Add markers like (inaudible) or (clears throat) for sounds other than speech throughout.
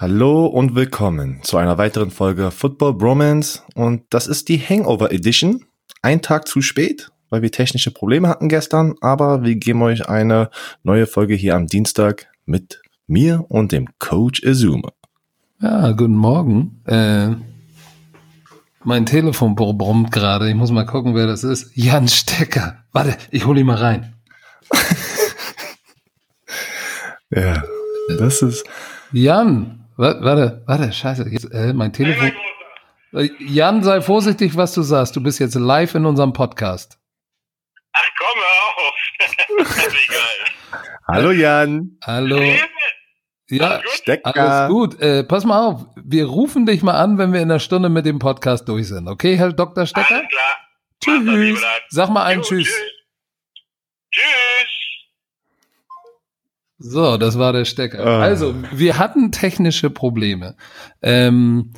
Hallo und willkommen zu einer weiteren Folge Football Bromance und das ist die Hangover Edition. Ein Tag zu spät, weil wir technische Probleme hatten gestern, aber wir geben euch eine neue Folge hier am Dienstag mit mir und dem Coach Azuma. Ja, guten Morgen. Äh, mein Telefon brummt gerade. Ich muss mal gucken, wer das ist. Jan Stecker. Warte, ich hole ihn mal rein. (laughs) ja, das ist. Jan, warte, warte, scheiße. Jetzt, äh, mein Telefon. Äh, Jan, sei vorsichtig, was du sagst. Du bist jetzt live in unserem Podcast. Ach komm, hör auf. (laughs) egal. Hallo Jan. Hallo. Ja, Stecker. alles gut. Äh, pass mal auf, wir rufen dich mal an, wenn wir in einer Stunde mit dem Podcast durch sind. Okay, Herr Dr. Stecker? Alles klar. Tschüss. Sag mal einen. Tschüss. Tschüss. So, das war der Stecker. Ah. Also, wir hatten technische Probleme. Ähm,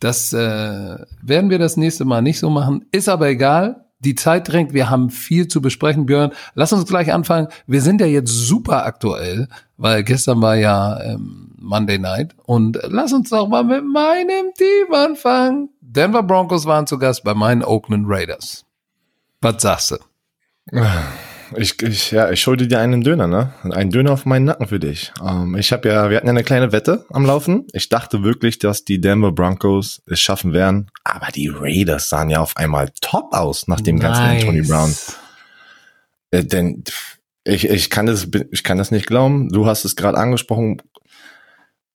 das äh, werden wir das nächste Mal nicht so machen. Ist aber egal. Die Zeit drängt. Wir haben viel zu besprechen, Björn. Lass uns gleich anfangen. Wir sind ja jetzt super aktuell, weil gestern war ja ähm, Monday Night. Und lass uns doch mal mit meinem Team anfangen. Denver Broncos waren zu Gast bei meinen Oakland Raiders. Was sagst du? Ich, ich, ja, ich schulde dir einen Döner, ne? Einen Döner auf meinen Nacken für dich. Ähm, ich habe ja, wir hatten ja eine kleine Wette am Laufen. Ich dachte wirklich, dass die Denver Broncos es schaffen werden, aber die Raiders sahen ja auf einmal top aus nach dem ganzen Nice. Anthony Brown. Äh, denn ich, ich kann das, ich kann das nicht glauben. Du hast es gerade angesprochen.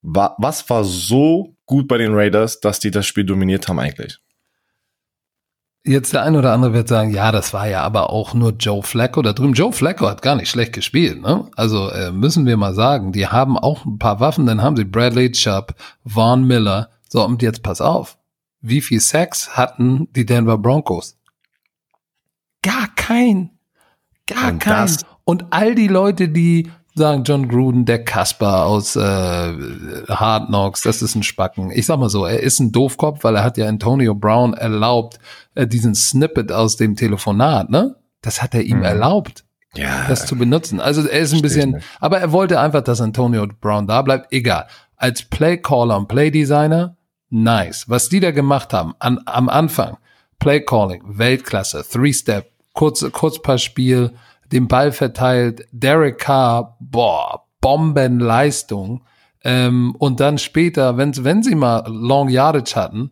Wa- Was war so gut bei den Raiders, dass die das Spiel dominiert haben eigentlich? Jetzt der ein oder andere wird sagen, ja, das war ja aber auch nur Joe Flacco da drüben. Joe Flacco hat gar nicht schlecht gespielt, ne? Also äh, müssen wir mal sagen, die haben auch ein paar Waffen, dann haben sie Bradley Chubb, Vaughn Miller. So, und jetzt pass auf. Wie viel Sex hatten die Denver Broncos? Gar kein. Gar Und kein. das- Und all die Leute, die sagen, John Gruden, der Kasper aus äh, Hard Knocks, das ist ein Spacken. Ich sag mal so, er ist ein Doofkopf, weil er hat ja Antonio Brown erlaubt, äh, diesen Snippet aus dem Telefonat, ne? Das hat er ihm Mhm. erlaubt, Ja, das zu benutzen. Also er ist ein bisschen, aber er wollte einfach, dass Antonio Brown da bleibt. Egal. Als Playcaller und Playdesigner, nice. Was die da gemacht haben an, am Anfang, Playcalling, Weltklasse, Three-Step, kurz, Kurzpassspiel, den Ball verteilt, Derek Carr, boah, Bombenleistung. Ähm, und dann später, wenn, wenn sie mal Long Yardage hatten,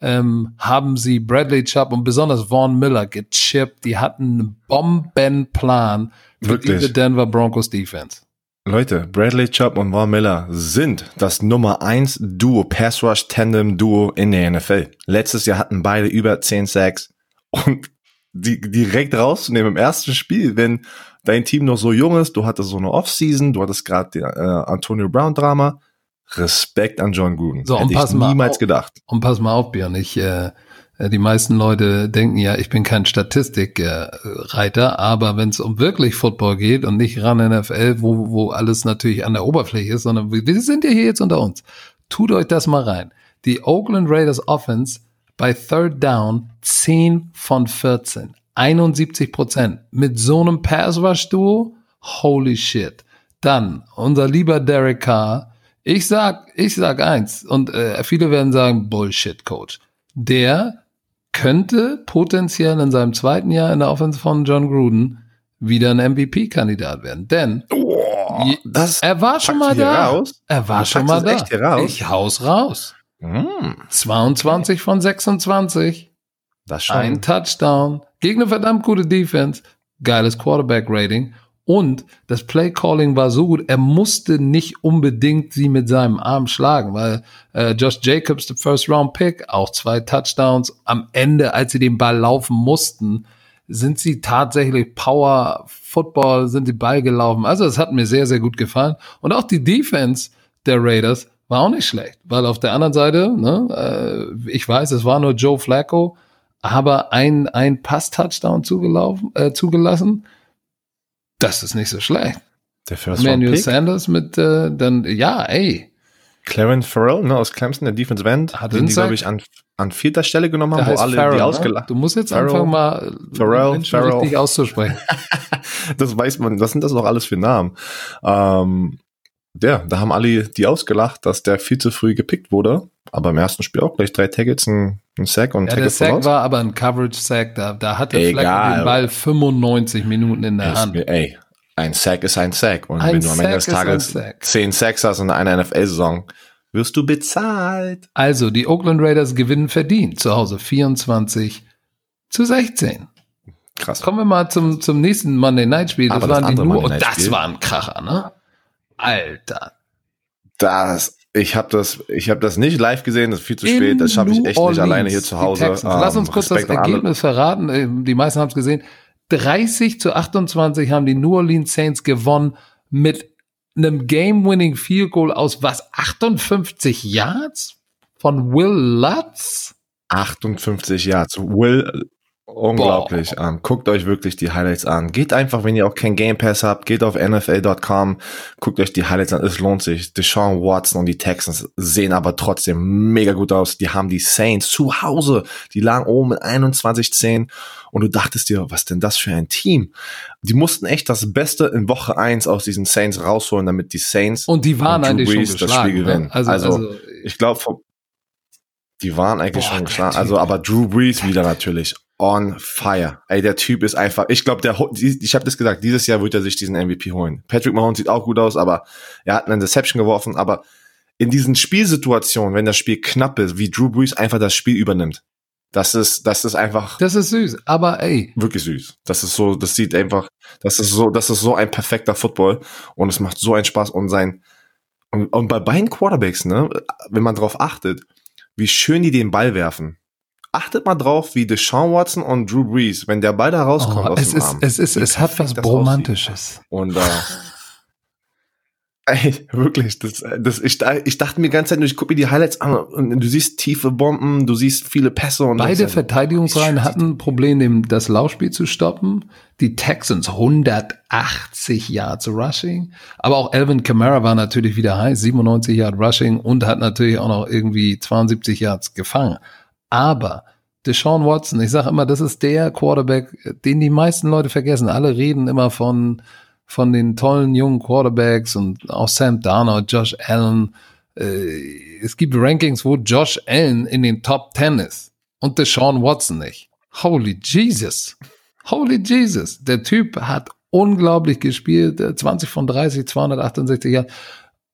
ähm, haben sie Bradley Chubb und besonders Vaughn Miller gechippt. Die hatten einen Bombenplan für Wirklich? diese Denver Broncos Defense. Leute, Bradley Chubb und Von Miller sind das Nummer 1 Duo, Pass Rush Tandem Duo in der NFL. Letztes Jahr hatten beide über 10 Sacks und die direkt rauszunehmen im ersten Spiel, wenn dein Team noch so jung ist, du hattest so eine Offseason, du hattest gerade äh, Antonio Brown Drama. Respekt an John Gruden. So, und Hätte pass ich mal niemals auf. gedacht. Und pass mal auf, Björn, ich, äh, äh, die meisten Leute denken ja, ich bin kein Statistikreiter, äh, Reiter, aber wenn es um wirklich Football geht und nicht ran NFL, wo, wo alles natürlich an der Oberfläche ist, sondern wir wir sind ja hier jetzt unter uns. Tut euch das mal rein. Die Oakland Raiders Offense bei Third Down 10 von 14. 71 Prozent. Mit so einem Pass-Rush-Duo, holy shit. Dann, unser lieber Derek Carr, ich sag, ich sag eins, und äh, viele werden sagen, Bullshit, Coach. Der könnte potenziell in seinem zweiten Jahr in der Offense von John Gruden wieder ein MVP-Kandidat werden. Denn Je- das er war schon mal da. raus? Er war Du schon mal da. echt hier raus? Ich haus raus. Hm, 22 von 26. das schon. Ein Touchdown. Gegen eine verdammt gute Defense. Geiles Quarterback-Rating. Und das Play-Calling war so gut, er musste nicht unbedingt sie mit seinem Arm schlagen, weil äh, Josh Jacobs, der First-Round-Pick, auch zwei Touchdowns. Am Ende, als sie den Ball laufen mussten, sind sie tatsächlich Power Football, sind die Ball gelaufen. Also es hat mir sehr, sehr gut gefallen. Und auch die Defense der Raiders war auch nicht schlecht, weil auf der anderen Seite, ne, äh, ich weiß, es war nur Joe Flacco, aber ein, ein Pass-Touchdown zugelaufen, äh, zugelassen. Das ist nicht so schlecht. Der First Manuel. Sanders mit, äh, dann, ja, ey, Clarence Farrell, ne, aus Clemson, der Defensive End, Hat den die, glaube ich, an, an vierter Stelle genommen haben, wo alle Farrell, die ne? ausgelacht Du musst jetzt Farrell. anfangen, mal Farrell, Menschen Farrell. richtig auszusprechen. (laughs) Das weiß man, was sind das noch alles für Namen? Ähm, der, da haben alle die ausgelacht, dass der viel zu früh gepickt wurde. Aber im ersten Spiel auch gleich drei Tackles, ein, ein Sack und ein Ja, Tackle der Sack voraus. war aber ein Coverage-Sack, da, da hatte Egal. Den Ball 95 Minuten in der Hand. mir- Ey, ein Sack ist ein Sack. Und Ein wenn du am Ende des Tages Sack. zehn Sacks hast in einer NFL-Saison, wirst du bezahlt. Also, die Oakland Raiders gewinnen verdient zu Hause 24 zu 16. Krass. Kommen wir mal zum, zum nächsten Monday Night Spiel. Das das waren die nur, und das war ein Kracher, ne? Alter. Das, ich habe das, ich habe das nicht live gesehen, das ist viel zu In spät, das schaffe ich echt Orleans, nicht alleine hier zu Hause. Texans. Lass Ähm, uns kurz Respekt das. Ergebnis verraten. Äh, Die meisten haben es gesehen. 30 zu 28 haben die New Orleans Saints gewonnen mit einem Game-Winning Field Goal aus was? 58 Yards von Will Lutz? 58 Yards. Will, unglaublich. Ähm, guckt euch wirklich die Highlights an. Geht einfach, wenn ihr auch kein Game Pass habt, geht auf NFL.com, guckt euch die Highlights an. Es lohnt sich. Deshaun Watson und die Texans sehen aber trotzdem mega gut aus. Die haben die Saints zu Hause. Die lagen oben mit 21-10 und du dachtest dir, was denn das für ein Team? Die mussten echt das Beste in Woche 1 aus diesen Saints rausholen, damit die Saints Und die waren Und eigentlich schon Brees das geschlagen. Spiel ne? gewinnen. Also, Also, also, ich glaube, die waren eigentlich Boah, schon geschlagen. Also, aber Drew Brees wieder natürlich on fire. Ey, der Typ ist einfach. Ich glaube, der, ich habe das gesagt. Dieses Jahr wird er sich diesen MVP holen. Patrick Mahomes sieht auch gut aus, aber er hat eine Deception geworfen. Aber in diesen Spielsituationen, wenn das Spiel knapp ist, wie Drew Brees einfach das Spiel übernimmt, das ist, das ist einfach das ist süß. Aber ey, wirklich süß. Das ist so, das sieht einfach, das ist so, das ist so ein perfekter Football und es macht so einen Spaß und sein und, und bei beiden Quarterbacks, ne, wenn man drauf achtet, wie schön die den Ball werfen. Achtet mal drauf, wie Deshaun Watson und Drew Brees, wenn der da rauskommt oh, aus es dem ist, Arm. es ist, es hat was Romantisches. Und äh, ey, wirklich, das, das, ich, ich dachte mir die ganze Zeit, ich gucke mir die Highlights an und du siehst tiefe Bomben, du siehst viele Pässe und Beide Verteidigungsreihen hatten ein Problem, das Laufspiel zu stoppen. Die Texans 180 Yards Rushing. Aber auch Alvin Kamara war natürlich wieder heiß, 97 Yards Rushing und hat natürlich auch noch irgendwie 72 Yards gefangen. Aber Deshaun Watson, ich sage immer, das ist der Quarterback, den die meisten Leute vergessen. Alle reden immer von, von den tollen jungen Quarterbacks und auch Sam Darnold, Josh Allen. Äh, es gibt Rankings, wo Josh Allen in den Top 10 ist und Deshaun Watson nicht. Holy Jesus. Holy Jesus. Der Typ hat unglaublich gespielt, äh, 20 von 30, 268 Jahre.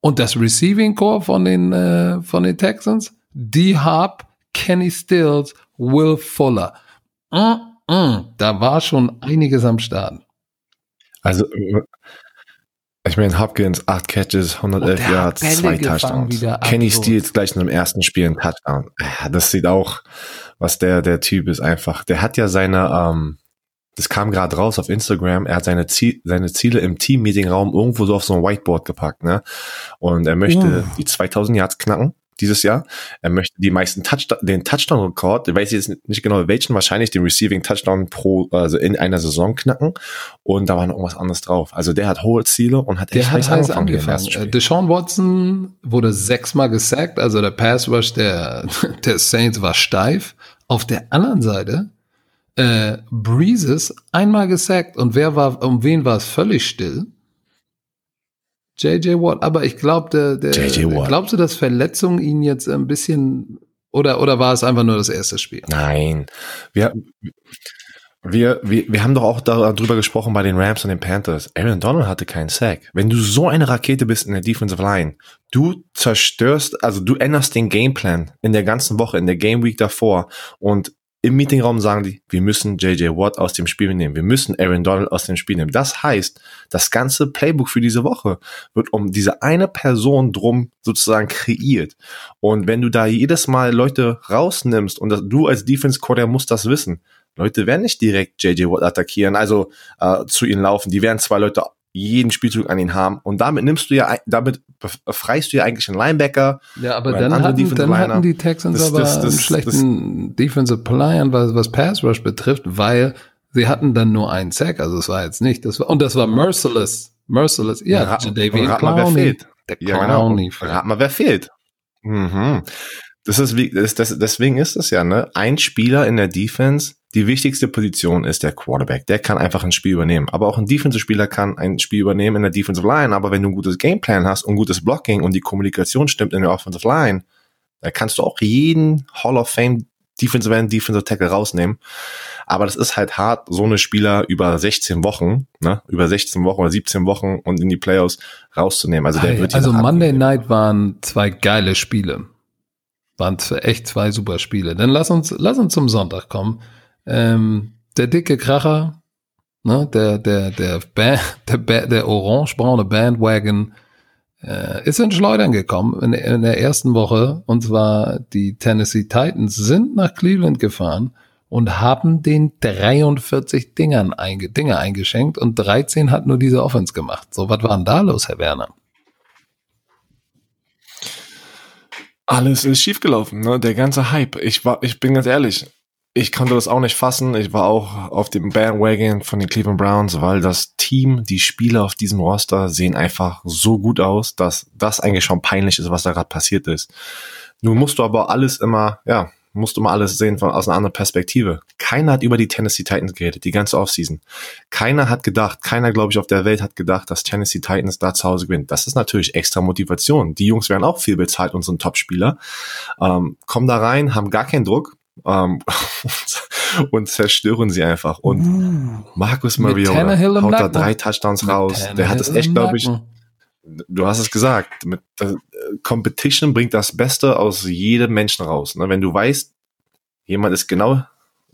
Und das Receiving Core von den, äh, von den Texans, D-Hop, Kenny Stills, Will Fuller. Mm, mm, da war schon einiges am Start. Also, äh, ich meine, Hopkins, 8 Catches, 111 Und der hat Yards, Bälle zwei gefangen Touchdowns. wieder Kenny. Steele gleich in dem ersten Spiel ein Touchdown. Ja, Das sieht auch, was der, der Typ ist einfach. Der hat ja seine, ähm, das kam gerade raus auf Instagram, er hat seine, Ziel, seine Ziele im Team-Meeting-Raum irgendwo so auf so ein Whiteboard gepackt, ne? Und er möchte Uh. die 2000 Yards knacken dieses Jahr. Er möchte die meisten Touchdown, den Touchdown-Rekord, ich weiß jetzt nicht genau welchen, wahrscheinlich den Receiving Touchdown pro, also in einer Saison knacken. Und da war noch irgendwas anderes drauf. Also der hat hohe Ziele und hat Der echt hat heiß angefangen angefangen. Äh. Deshaun Watson wurde sechsmal gesackt, also der Pass Rush der, (laughs) der Saints war steif. Auf der anderen Seite, äh, Breezes einmal gesackt und wer war, um wen war es völlig still? JJ Watt, aber ich glaube, der, der, JJ Watt. glaubst du, dass Verletzungen ihn jetzt ein bisschen, oder, oder war es einfach nur das erste Spiel? Nein. Wir, wir, wir, wir haben doch auch darüber gesprochen bei den Rams und den Panthers. Aaron Donald hatte keinen Sack. Wenn du so eine Rakete bist in der Defensive Line, du zerstörst, also du änderst den Gameplan in der ganzen Woche, in der Game Week davor und im Meetingraum sagen die, wir müssen JJ Watt aus dem Spiel nehmen. Wir müssen Aaron Donald aus dem Spiel nehmen. Das heißt, das ganze Playbook für diese Woche wird um diese eine Person drum sozusagen kreiert. Und wenn du da jedes Mal Leute rausnimmst und das, du als Defense Coordinator musst das wissen. Leute werden nicht direkt JJ Watt attackieren, also äh, zu ihnen laufen. Die werden zwei Leute jeden Spielzug an ihn haben. Und damit nimmst du ja, damit befreist du ja eigentlich einen Linebacker. Ja, aber dann, hatten, dann hatten die Texans Das- aber das- das- einen schlechten Defensive Plan, was, was Pass Rush betrifft, weil sie hatten dann nur einen Sack, also es war jetzt nicht, das war, und das war merciless, merciless, ja, Rat- Jadavian rat mal, wer Clowney, fehlt. der Ja, Clowney. genau. Rat mal, wer fehlt. Mhm. Das ist wie, das, das, deswegen ist es ja, ne? Ein Spieler in der Defense, die wichtigste Position ist der Quarterback. Der kann einfach ein Spiel übernehmen. Aber auch ein Defensive-Spieler kann ein Spiel übernehmen in der Defensive Line. Aber wenn du ein gutes Gameplan hast und gutes Blocking und die Kommunikation stimmt in der Offensive Line, dann kannst du auch jeden Hall of Fame Defensive End, Defensive Tackle rausnehmen. Aber das ist halt hart, so eine Spieler über 16 Wochen, ne, über 16 Wochen oder 17 Wochen und in die Playoffs rauszunehmen. Also der Hey, wird also Monday gehen. Night waren zwei geile Spiele. Waren echt zwei super Spiele. Dann lass uns, lass uns zum Sonntag kommen. Ähm, der dicke Kracher, ne, der, der, der, Ba- (laughs) der, Ba- der orange-braune Bandwagon, äh, ist in Schleudern gekommen in, in der ersten Woche. Und zwar die Tennessee Titans sind nach Cleveland gefahren und haben den 43 Dingern einge, Dinger eingeschenkt und 13 hat nur diese Offense gemacht. So, was war denn da los, Herr Werner? Alles ist schiefgelaufen, ne? Der ganze Hype. Ich war, ich bin ganz ehrlich, ich konnte das auch nicht fassen. Ich war auch auf dem Bandwagon von den Cleveland Browns, weil das Team, die Spieler auf diesem Roster sehen einfach so gut aus, dass das eigentlich schon peinlich ist, was da gerade passiert ist. Nun musst du aber alles immer, ja, musst du mal alles sehen von aus einer anderen Perspektive. Keiner hat über die Tennessee Titans geredet, die ganze Offseason. Keiner hat gedacht, keiner, glaube ich, auf der Welt hat gedacht, dass Tennessee Titans da zu Hause gewinnt. Das ist natürlich extra Motivation. Die Jungs werden auch viel bezahlt sind Top-Spieler. Ähm, kommen da rein, haben gar keinen Druck ähm, (laughs) und, zerstören sie einfach. Und Marcus Mit Mariota Tannehill im haut da drei Touchdowns raus. Der hat es Tannehill echt, glaube ich, du hast es gesagt, mit äh, Competition bringt das Beste aus jedem Menschen raus. Ne? Wenn du weißt, jemand ist genau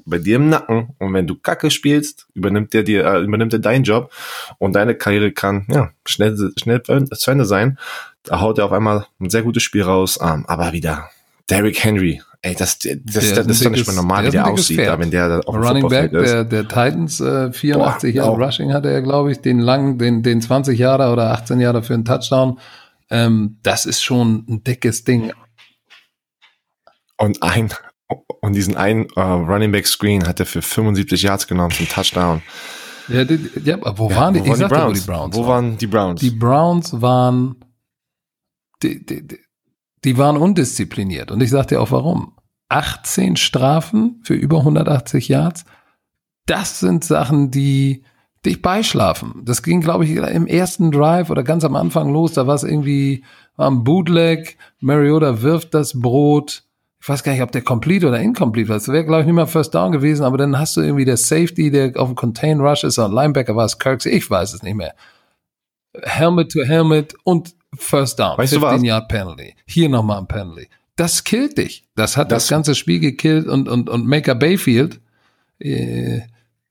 bei dir im Nacken und wenn du Kacke spielst, übernimmt der dir, äh, übernimmt er deinen Job und deine Karriere kann ja schnell schnell zu Ende sein. Da haut er auf einmal ein sehr gutes Spiel raus, ähm, aber wieder Derrick Henry. Ey, das, das, das, Der ist doch nicht mehr normal, wie der aussieht, da, wenn der da auf dem Running Back ist. der, der Titans, äh, 84 Boah, Jahre auch. Rushing hatte er, glaube ich, den langen, den, den 20 Jahre oder 18 Jahre für einen Touchdown. Ähm, das ist schon ein dickes Ding. Und ein und diesen einen äh, Running Back Screen hat er für 75 Yards genommen zum Touchdown. Ja, die, ja aber wo Ja, waren die? wo waren die sagte, wo Browns? die Browns Wo waren die Browns? Die Browns waren, die, die, die, die waren undiszipliniert. Und ich sagte dir auch warum. 18 Strafen für über 180 Yards. Das sind Sachen, die dich beischlafen. Das ging, glaube ich, im ersten Drive oder ganz am Anfang los. Da war es irgendwie am Bootleg. Mariota wirft das Brot. Ich weiß gar nicht, ob der complete oder incomplete war. Das wäre, glaube ich, nicht mal First Down gewesen. Aber dann hast du irgendwie der Safety, der auf dem Contain Rush ist. Oder Linebacker war es Kirksey. Ich weiß es nicht mehr. Helmet to Helmet und First Down. Weißt du was? 15 Yard Penalty. Hier nochmal ein Penalty. Das killt dich. Das hat das, Das- ganze Spiel gekillt und, und, und Maker Bayfield, äh,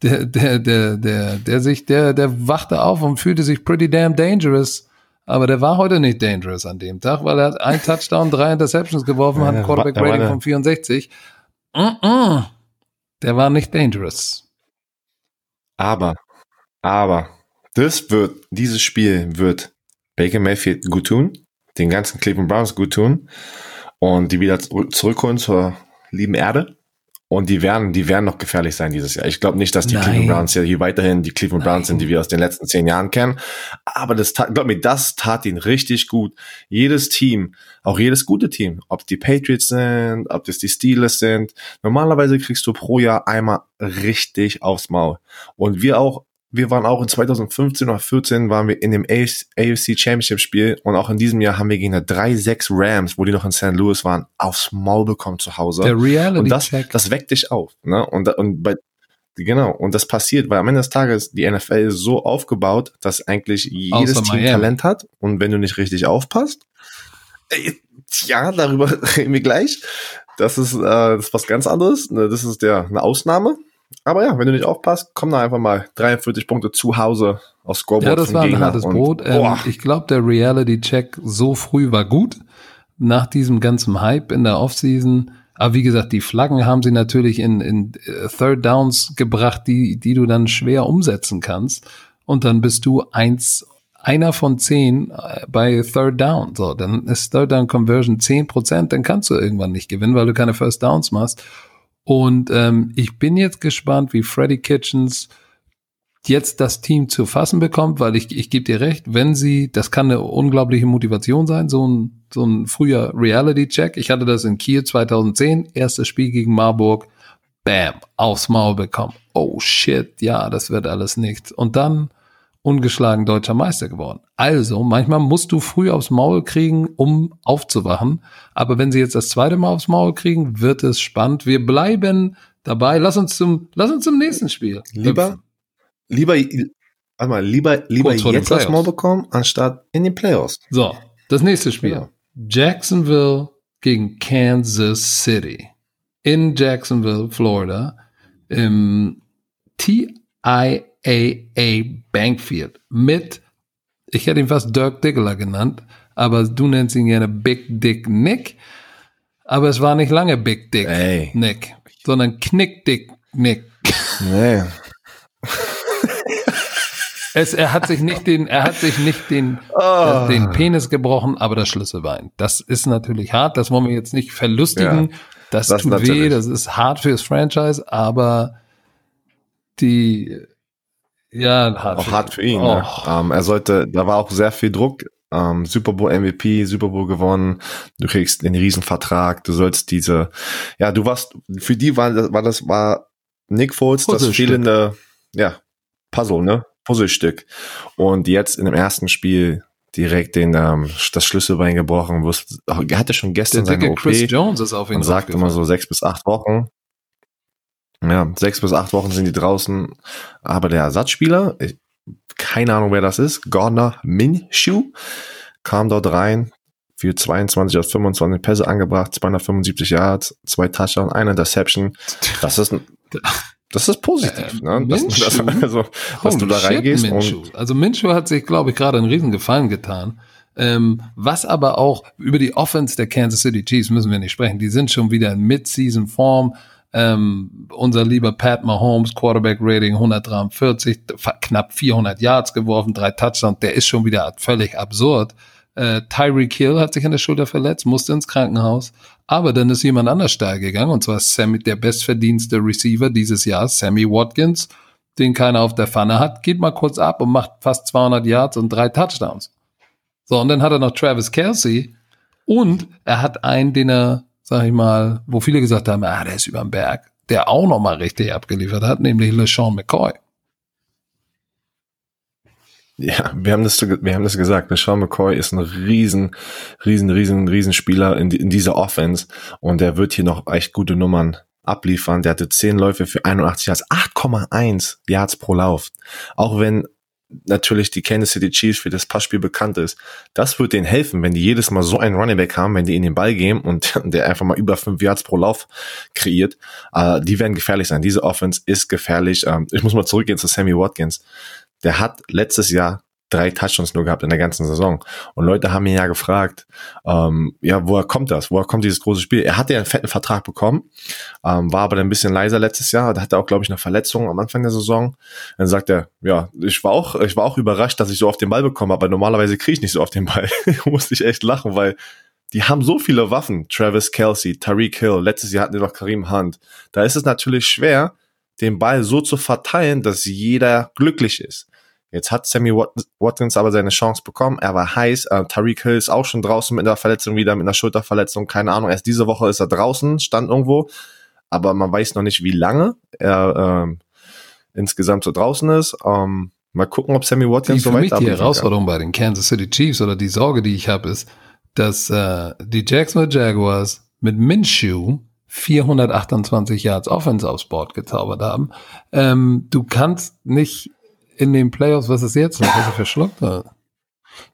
der, der, der, der, der sich, der, der wachte auf und fühlte sich pretty damn dangerous. Aber der war heute nicht dangerous an dem Tag, weil er hat ein Touchdown, drei Interceptions geworfen, hat ein Quarterback Rating von 64. Mm -mm. Der war nicht dangerous. Aber, aber, das wird, dieses Spiel wird Baker Mayfield gut tun, den ganzen Cleveland Browns gut tun und die wieder zurück- zurückholen zur lieben Erde. Und die werden, die werden noch gefährlich sein dieses Jahr. Ich glaube nicht, dass die Nein. Cleveland Browns ja hier weiterhin die Cleveland Browns sind, Nein. die wir aus den letzten zehn Jahren kennen. Aber das tat, glaub mir, das tat ihnen richtig gut. Jedes Team, auch jedes gute Team, ob die Patriots sind, ob das die Steelers sind, normalerweise kriegst du pro Jahr einmal richtig aufs Maul. Und wir auch, wir waren auch in 2015 oder 14 waren wir in dem AFC Championship Spiel und auch in diesem Jahr haben wir gegen eine 3-6 Rams, wo die noch in St. Louis waren, aufs Maul bekommen zu Hause. Der Reality und das, Check. das weckt dich auf, ne? Und, und bei, genau, und das passiert, weil am Ende des Tages die NFL ist so aufgebaut, dass eigentlich jedes Außer Team Miami. Talent hat und wenn du nicht richtig aufpasst, äh, ja, darüber (laughs) reden wir gleich. Das ist, äh, das ist was ganz anderes. Ne, Das ist der eine Ausnahme. Aber ja, wenn du nicht aufpasst, komm da einfach mal 43 Punkte zu Hause aufs Scoreboard Ja, das war ein hartes Brot. Ähm, ich glaube, der Reality-Check so früh war gut. Nach diesem ganzen Hype in der Offseason. Aber wie gesagt, die Flaggen haben sie natürlich in, in äh, Third Downs gebracht, die, die du dann schwer umsetzen kannst. Und dann bist du eins, einer von zehn äh, bei Third Down. So, dann ist Third Down Conversion zehn Prozent, dann kannst du irgendwann nicht gewinnen, weil du keine First Downs machst. Und ähm, ich bin jetzt gespannt, wie Freddy Kitchens jetzt das Team zu fassen bekommt, weil ich, ich gebe dir recht, wenn sie, das kann eine unglaubliche Motivation sein, so ein, so ein früher Reality-Check. Ich hatte das in Kiel 2010, erstes Spiel gegen Marburg, bam, aufs Maul bekommen. Oh shit, ja, das wird alles nichts. Und dann ungeschlagen deutscher Meister geworden. Also, manchmal musst du früh aufs Maul kriegen, um aufzuwachen. Aber wenn sie jetzt das zweite Mal aufs Maul kriegen, wird es spannend. Wir bleiben dabei. Lass uns zum, lass uns zum nächsten Spiel. Lieber, lieber, warte mal, lieber, lieber jetzt das. Maul bekommen, anstatt in den Playoffs. So, das nächste Spiel. Ja. Jacksonville gegen Kansas City. In Jacksonville, Florida. Im TIAA Bankfield. Mit, ich hätte ihn fast Dirk Diggler genannt, aber du nennst ihn gerne Big Dick Nick. Aber es war nicht lange Big Dick Ey. Nick, sondern Knick Dick Nick. Nee. Es, er hat sich nicht den, er hat sich nicht den, äh, den Penis gebrochen, aber das Schlüsselbein. Das ist natürlich hart. Das wollen wir jetzt nicht verlustigen. Das, das tut weh. natürlich. Das ist hart fürs Franchise, aber die, ja, hart Auch hart für ihn. Oh. Ne? Ähm, er sollte, da war auch sehr viel Druck. Ähm, Super Bowl MVP, Super Bowl gewonnen. Du kriegst den Riesenvertrag. Du sollst diese, ja, du warst, für die war, das- war das, war Nick Foles das fehlende, ja, Puzzle, ne? Puzzlestück. Und jetzt in dem ersten Spiel direkt den, ähm, das Schlüsselbein gebrochen. Wusste, er hatte schon Der gestern seine dicke OP Chris Jones ist auf ihn und sagt immer so sechs bis acht Wochen. Ja, sechs bis acht Wochen sind die draußen. Aber der Ersatzspieler, ich, keine Ahnung, wer das ist, Gardner Minshew, kam dort rein, für 22 aus 25 Pässe angebracht, 275 Yards, zwei Touchdowns, eine Interception. Das ist, ein- das ist positiv, Äh, ne? Dass, dass, Minshew? (laughs) also, dass du da Holy shit, reingehst Minshew. und Also Minshew hat sich, glaube ich, gerade einen riesen Gefallen getan. Ähm, was aber auch über die Offense der Kansas City Chiefs müssen wir nicht sprechen. Die sind schon wieder in Mid-Season-Form. Ähm, unser lieber Pat Mahomes, Quarterback-Rating 143, fa- knapp 400 Yards geworfen, drei Touchdowns. Der ist schon wieder völlig absurd. Äh, Tyreek Hill hat sich an der Schulter verletzt, musste ins Krankenhaus. Aber dann ist jemand anders steil gegangen, und zwar Sammy, der bestverdienste Receiver dieses Jahr, Sammy Watkins, den keiner auf der Pfanne hat, geht mal kurz ab und macht fast 200 Yards und drei Touchdowns. So, und dann hat er noch Travis Kelsey und er hat einen, den er, sag ich mal, wo viele gesagt haben, ah, der ist überm Berg, der auch noch mal richtig abgeliefert hat, nämlich LeSean McCoy. Ja, wir haben das, wir haben das gesagt. Sean McCoy ist ein riesen, riesen, riesen, riesen Spieler in, in dieser Offense und der wird hier noch echt gute Nummern abliefern. Der hatte 10 Läufe für 81 Yards, 8,1 Yards pro Lauf. Auch wenn natürlich die Kansas City Chiefs für das Passspiel bekannt ist. Das wird denen helfen, wenn die jedes Mal so einen Running Back haben, wenn die in den Ball geben und (laughs) der einfach mal über 5 Yards pro Lauf kreiert. Äh, die werden gefährlich sein. Diese Offense ist gefährlich. Ähm, ich muss mal zurückgehen zu Sammy Watkins der hat letztes Jahr drei Touchdowns nur gehabt in der ganzen Saison. Und Leute haben ihn ja gefragt, ähm, ja, woher kommt das? Woher kommt dieses große Spiel? Er hatte ja einen fetten Vertrag bekommen, ähm, war aber dann ein bisschen leiser letztes Jahr. Da hatte er auch, glaube ich, eine Verletzung am Anfang der Saison. Dann sagt er, ja, ich war auch, ich war auch überrascht, dass ich so auf den Ball bekomme, aber normalerweise kriege ich nicht so auf den Ball. Musste (laughs) ich echt lachen, weil die haben so viele Waffen. Travis Kelsey, Tariq Hill, letztes Jahr hatten die noch Kareem Hunt. Da ist es natürlich schwer, den Ball so zu verteilen, dass jeder glücklich ist. Jetzt hat Sammy Wat- Watkins aber seine Chance bekommen. Er war heiß. Äh, Tariq Hill ist auch schon draußen mit einer Verletzung wieder, mit einer Schulterverletzung. Keine Ahnung. Erst diese Woche ist er draußen, stand irgendwo. Aber man weiß noch nicht, wie lange er ähm, insgesamt so draußen ist. Ähm, mal gucken, ob Sammy Watkins so mich weit die abliefern kann. Herausforderung bei den Kansas City Chiefs oder die Sorge, die ich habe, ist, dass äh, die Jacksonville Jaguars mit Minshew 428 Yards Offense aufs Board gezaubert haben. Ähm, du kannst nicht in den Playoffs, was ist jetzt noch, was er verschluckt?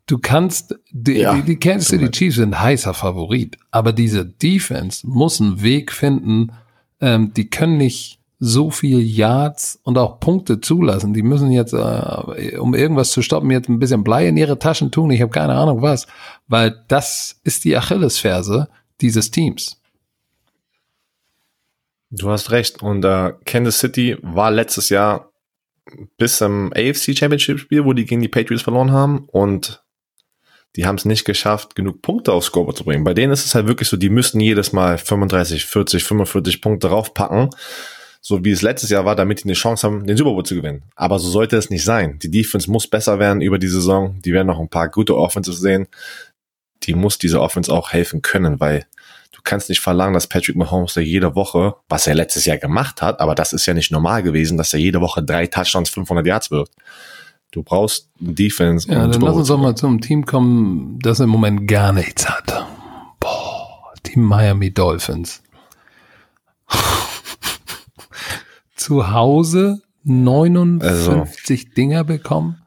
Du kannst, die, Ja, die, die Kansas City. Chiefs sind heißer Favorit, aber diese Defense muss einen Weg finden, ähm, die können nicht so viel Yards und auch Punkte zulassen. Die müssen jetzt, äh, um irgendwas zu stoppen, jetzt ein bisschen Blei in ihre Taschen tun. Ich habe keine Ahnung was, weil das ist die Achillesferse dieses Teams. Du hast recht. Und äh, Kansas City war letztes Jahr bis zum AFC Championship Spiel, wo die gegen die Patriots verloren haben und die haben es nicht geschafft, genug Punkte aufs Scoreboard zu bringen. Bei denen ist es halt wirklich so, die müssen jedes Mal 35, 40, 45 Punkte draufpacken, so wie es letztes Jahr war, damit die eine Chance haben, den Super Bowl zu gewinnen. Aber so sollte es nicht sein. Die Defense muss besser werden über die Saison. Die werden noch ein paar gute Offenses sehen. Die muss diese Offense auch helfen können, weil kannst nicht verlangen, dass Patrick Mahomes da jede Woche, was er letztes Jahr gemacht hat, aber das ist ja nicht normal gewesen, dass er jede Woche drei Touchdowns, 500 Yards wirft. Du brauchst Defense. Ja, und dann Tore lass uns doch mal zum Team kommen, das im Moment gar nichts hat. Boah, die Miami Dolphins. (laughs) Zu Hause 59 Dinger bekommen,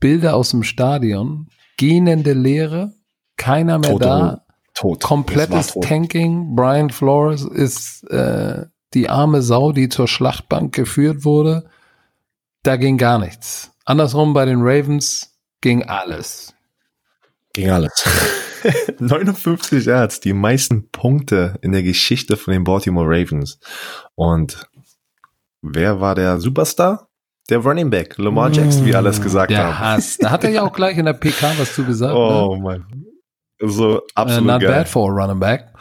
Bilder aus dem Stadion, gähnende Leere, keiner mehr Tote da. Tot. komplettes tot. Tanking. Brian Flores ist äh, die arme Sau, die zur Schlachtbank geführt wurde. Da ging gar nichts. Andersrum bei den Ravens ging alles. Ging alles. (laughs) 59 Yards, die meisten Punkte in der Geschichte von den Baltimore Ravens. Und wer war der Superstar? Der Running Back, Lamar Jackson, wie alles gesagt Der haben. Hass. Da hat er ja auch gleich in der PK was zu gesagt. Oh ne? Mann. So äh, absolut not geil. bad for a running back.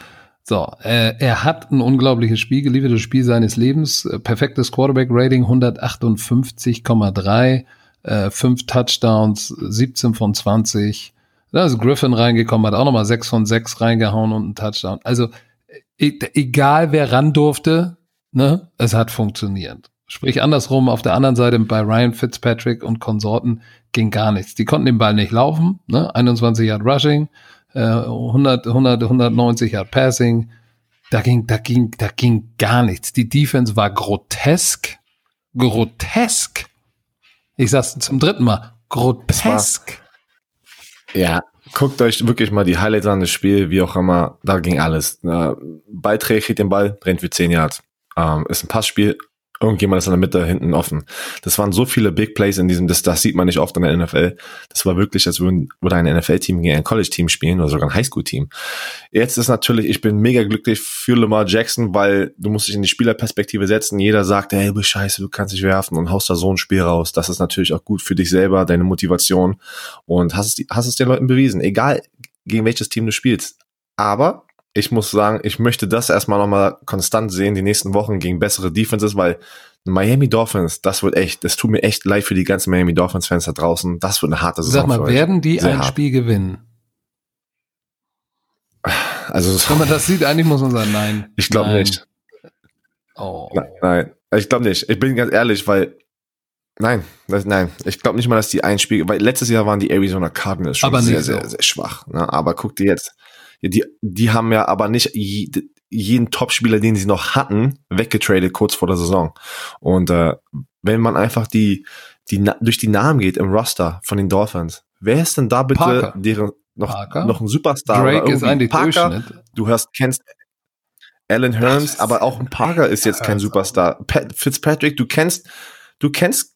So, äh, er hat ein unglaubliches Spiel geliefert, das Spiel seines Lebens. Äh, perfektes Quarterback-Rating, 158,3, äh, fünf Touchdowns, 17 von 20. Da ist Griffin reingekommen, hat auch nochmal 6 von 6 reingehauen und einen Touchdown. Also, e egal wer ran durfte, ne, es hat funktioniert. Sprich andersrum, auf der anderen Seite bei Ryan Fitzpatrick und Konsorten ging gar nichts. Die konnten den Ball nicht laufen, ne, 21 Yard Rushing, äh, 100, 100, 190 Yard Passing. Da ging, da ging, da ging gar nichts. Die Defense war grotesk, grotesk. Ich sag's zum dritten Mal, grotesk. Ja, guckt euch wirklich mal die Highlights an, das Spiel, wie auch immer, da ging alles. Äh, Ballträger kriegt den Ball, rennt für 10 Yards. Ähm, ist ein Passspiel, irgendjemand ist in der Mitte hinten offen. Das waren so viele Big Plays in diesem, das, das sieht man nicht oft in der NFL. Das war wirklich, als würden, würde ein NFL-Team gegen ein College-Team spielen oder sogar ein Highschool-Team. Jetzt ist natürlich, ich bin mega glücklich für Lamar Jackson, weil du musst dich in die Spielerperspektive setzen. Jeder sagt, ey, du scheiße, du kannst dich werfen und haust da so ein Spiel raus. Das ist natürlich auch gut für dich selber, deine Motivation und hast es, hast es den Leuten bewiesen, egal gegen welches Team du spielst. Aber ich muss sagen, ich möchte das erstmal nochmal konstant sehen, die nächsten Wochen gegen bessere Defenses, weil Miami Dolphins, das wird echt, das tut mir echt leid für die ganzen Miami Dolphins Fans da draußen. Das wird eine harte Saison Sag mal, werden die Sehr ein hart. Spiel gewinnen? Also, Wenn man das sieht, eigentlich muss man sagen, nein. ich glaube nicht. Oh. Nein, nein. ich glaube nicht. Ich bin ganz ehrlich, weil nein, das, nein, ich glaube nicht mal, dass die ein Spiel, weil letztes Jahr waren die Arizona Cardinals schon sehr, so. sehr, sehr schwach. Ne? Aber guck dir jetzt, die, die haben ja aber nicht je- jeden Topspieler, den sie noch hatten, weggetradet kurz vor der Saison. Und äh, wenn man einfach die, die durch die Namen geht im Roster von den Dolphins, wer ist denn da bitte Parker. deren noch Parker? noch ein Superstar Drake ist eigentlich Parker? Durchschnitt. Du hörst, kennst Alan Hearns, aber auch ein Parker ist jetzt kein. Superstar. Pat, Fitzpatrick, du kennst, du kennst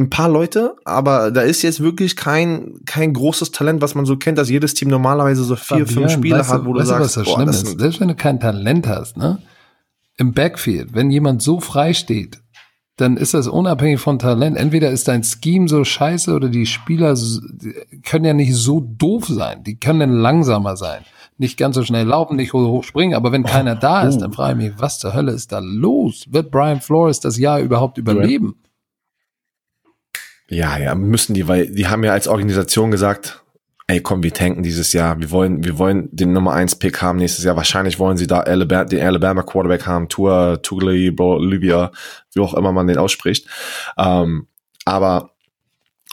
ein paar Leute, aber da ist jetzt wirklich kein, kein großes Talent, was man so kennt, dass jedes Team normalerweise so vier, Fabian, fünf Spieler hat, wo du weißt sagst, was das boah, schlimm das ist? Selbst wenn du kein Talent hast, ne? Im Backfield, wenn jemand so frei steht, dann ist das unabhängig von Talent. Entweder ist dein Scheme so scheiße oder die Spieler können ja nicht so doof sein. Die können dann langsamer sein. Nicht ganz so schnell laufen, nicht hoch springen. Aber wenn keiner da ist, oh. dann frage ich mich, was zur Hölle ist da los? Wird Brian Flores das Jahr überhaupt überleben? ja, ja, müssen die, weil die haben ja als Organisation gesagt, ey, komm, wir tanken dieses Jahr, wir wollen, wir wollen den Nummer 1 Pick haben nächstes Jahr, wahrscheinlich wollen sie da Alabama, den Alabama Quarterback haben, Tua, Tugli, Libya, wie auch immer man den ausspricht, ähm, aber,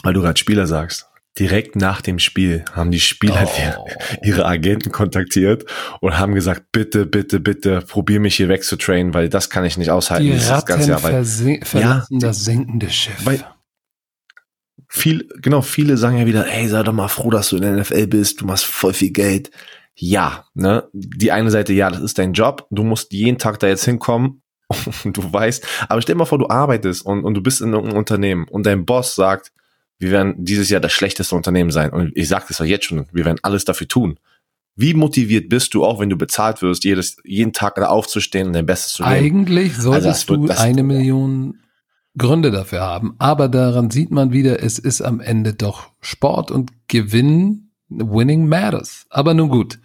weil du gerade Spieler sagst, direkt nach dem Spiel haben die Spieler Oh. (laughs) ihre Agenten kontaktiert und haben gesagt, bitte, bitte, bitte, probier mich hier wegzutrainen, weil das kann ich nicht aushalten. Die Ratten ganze Jahr, weil verlassen das sinkende Schiff. weil- viel, genau, viele sagen ja wieder, ey, sei doch mal froh, dass du in der NFL bist, du machst voll viel Geld. Ja, ne, die eine Seite, ja, das ist dein Job, du musst jeden Tag da jetzt hinkommen (laughs) und du weißt, aber stell dir mal vor, du arbeitest und, und du bist in irgendeinem Unternehmen und dein Boss sagt, wir werden dieses Jahr das schlechteste Unternehmen sein und ich sag das doch jetzt schon, wir werden alles dafür tun. Wie motiviert bist du auch, wenn du bezahlt wirst, jedes, jeden Tag da aufzustehen und dein Bestes zu geben? Eigentlich solltest Also das wird- du eine Million Gründe dafür haben. Aber daran sieht man wieder, es ist am Ende doch Sport und Gewinn, winning matters. Aber nun gut.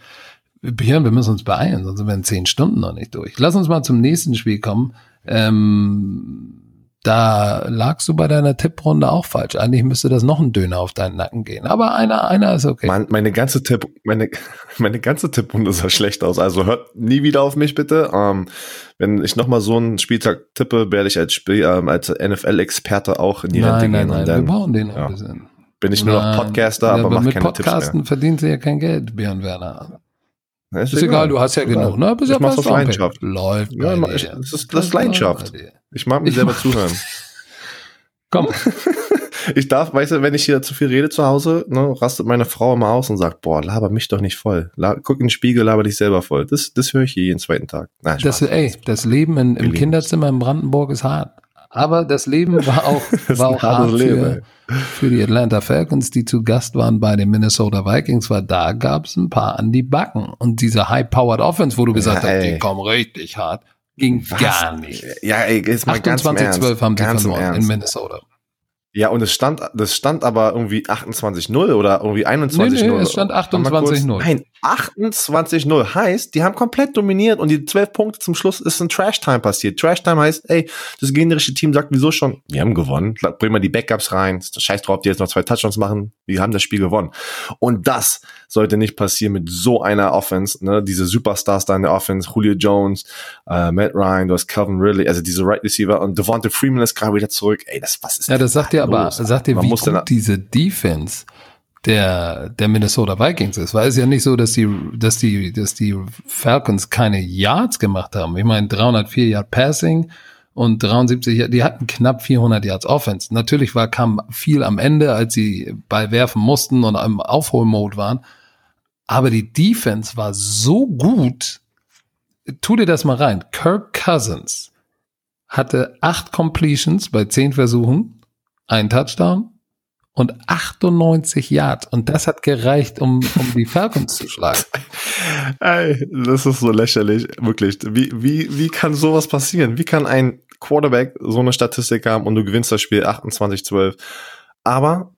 Björn, wir müssen uns beeilen, sonst sind wir in zehn Stunden noch nicht durch. Lass uns mal zum nächsten Spiel kommen. Ähm, da lagst du bei deiner Tipprunde auch falsch. Eigentlich müsste das noch ein Döner auf deinen Nacken gehen. Aber einer, einer ist okay. Mein, meine ganze Tipp, meine, (laughs) meine ganze Tipprunde sah schlecht aus. Also hört nie wieder auf mich bitte. Ähm, wenn ich nochmal so einen Spieltag tippe, werde ich als, Spiel, ähm, als NFL-Experte auch in die Rente nein, nein, gehen. nein, wir dann brauchen den noch ja. ein bisschen. bin ich nur noch Nein. Podcaster, Ja, aber mach mit keine Tipps Podcasten mehr. verdient sie ja kein Geld, Björn Werner. Ja, Ist egal, du hast ja Egal. genug, ne? Bist Ich ja mach's aus. Leidenschaft. Läuft. Ja, ich- das ist- das ist läuft Leidenschaft. Ich mag mir Ich selber mach- (laughs) zuhören. Komm, (laughs) Ich darf, weißt du, wenn ich hier zu viel rede zu Hause, ne, rastet meine Frau immer aus und sagt, boah, laber mich doch nicht voll. La guck in den Spiegel, laber dich selber voll. Das, das höre ich hier jeden zweiten Tag. Nein, das, ey, das Leben in, im Kinderzimmer in Brandenburg ist hart. Aber das Leben war auch, (laughs) ist war auch hart Leben, für, für die Atlanta Falcons, die zu Gast waren bei den Minnesota Vikings, weil da gab es ein paar an die Backen. Und diese High-Powered Offense, wo du gesagt Ja, hast, ey. die kommen richtig hart, ging Was? gar nicht. Ja, ey, jetzt mal ganz im Ernst. 28-12 haben sie ganz verloren in. Minnesota. Ja, und es stand, das stand aber irgendwie 28-0 oder irgendwie 21-0. Nee, nee, es stand Warte mal kurz. 28-0. Nein, 28-0 heißt, die haben komplett dominiert und die 12 Punkte zum Schluss ist ein Trash-Time passiert. Trash-Time heißt, ey, das gegnerische Team sagt wieso schon, wir haben gewonnen, bringen wir die Backups rein, scheiß drauf, die jetzt noch zwei Touchdowns machen, wir haben das Spiel gewonnen. Und das sollte nicht passieren mit so einer Offense, ne, diese Superstars da in der Offense, Julio Jones, äh, Matt Ryan, du hast Calvin Ridley, also diese Right Receiver und Devonta Freeman ist gerade wieder zurück, ey, das, was ist Ja, das sagt dir aber, sagt dir, wie muss gut diese Defense der, der Minnesota Vikings ist. Weil es ist ja nicht so, dass die, dass die, dass die Falcons keine Yards gemacht haben. Ich meine, 304 Yard Passing und 73 Yard, die hatten knapp 400 Yards Offense. Natürlich war, kam viel am Ende, als sie Ball werfen mussten und im Aufholmode waren. Aber die Defense war so gut. Tu dir das mal rein. Kirk Cousins hatte acht Completions bei zehn Versuchen, ein Touchdown und 98 Yards. Und das hat gereicht, um, um die Falcons zu schlagen. (laughs) Ey, das ist so lächerlich, wirklich. Wie, wie, wie kann sowas passieren? Wie kann ein Quarterback so eine Statistik haben und du gewinnst das Spiel 28-12? Aber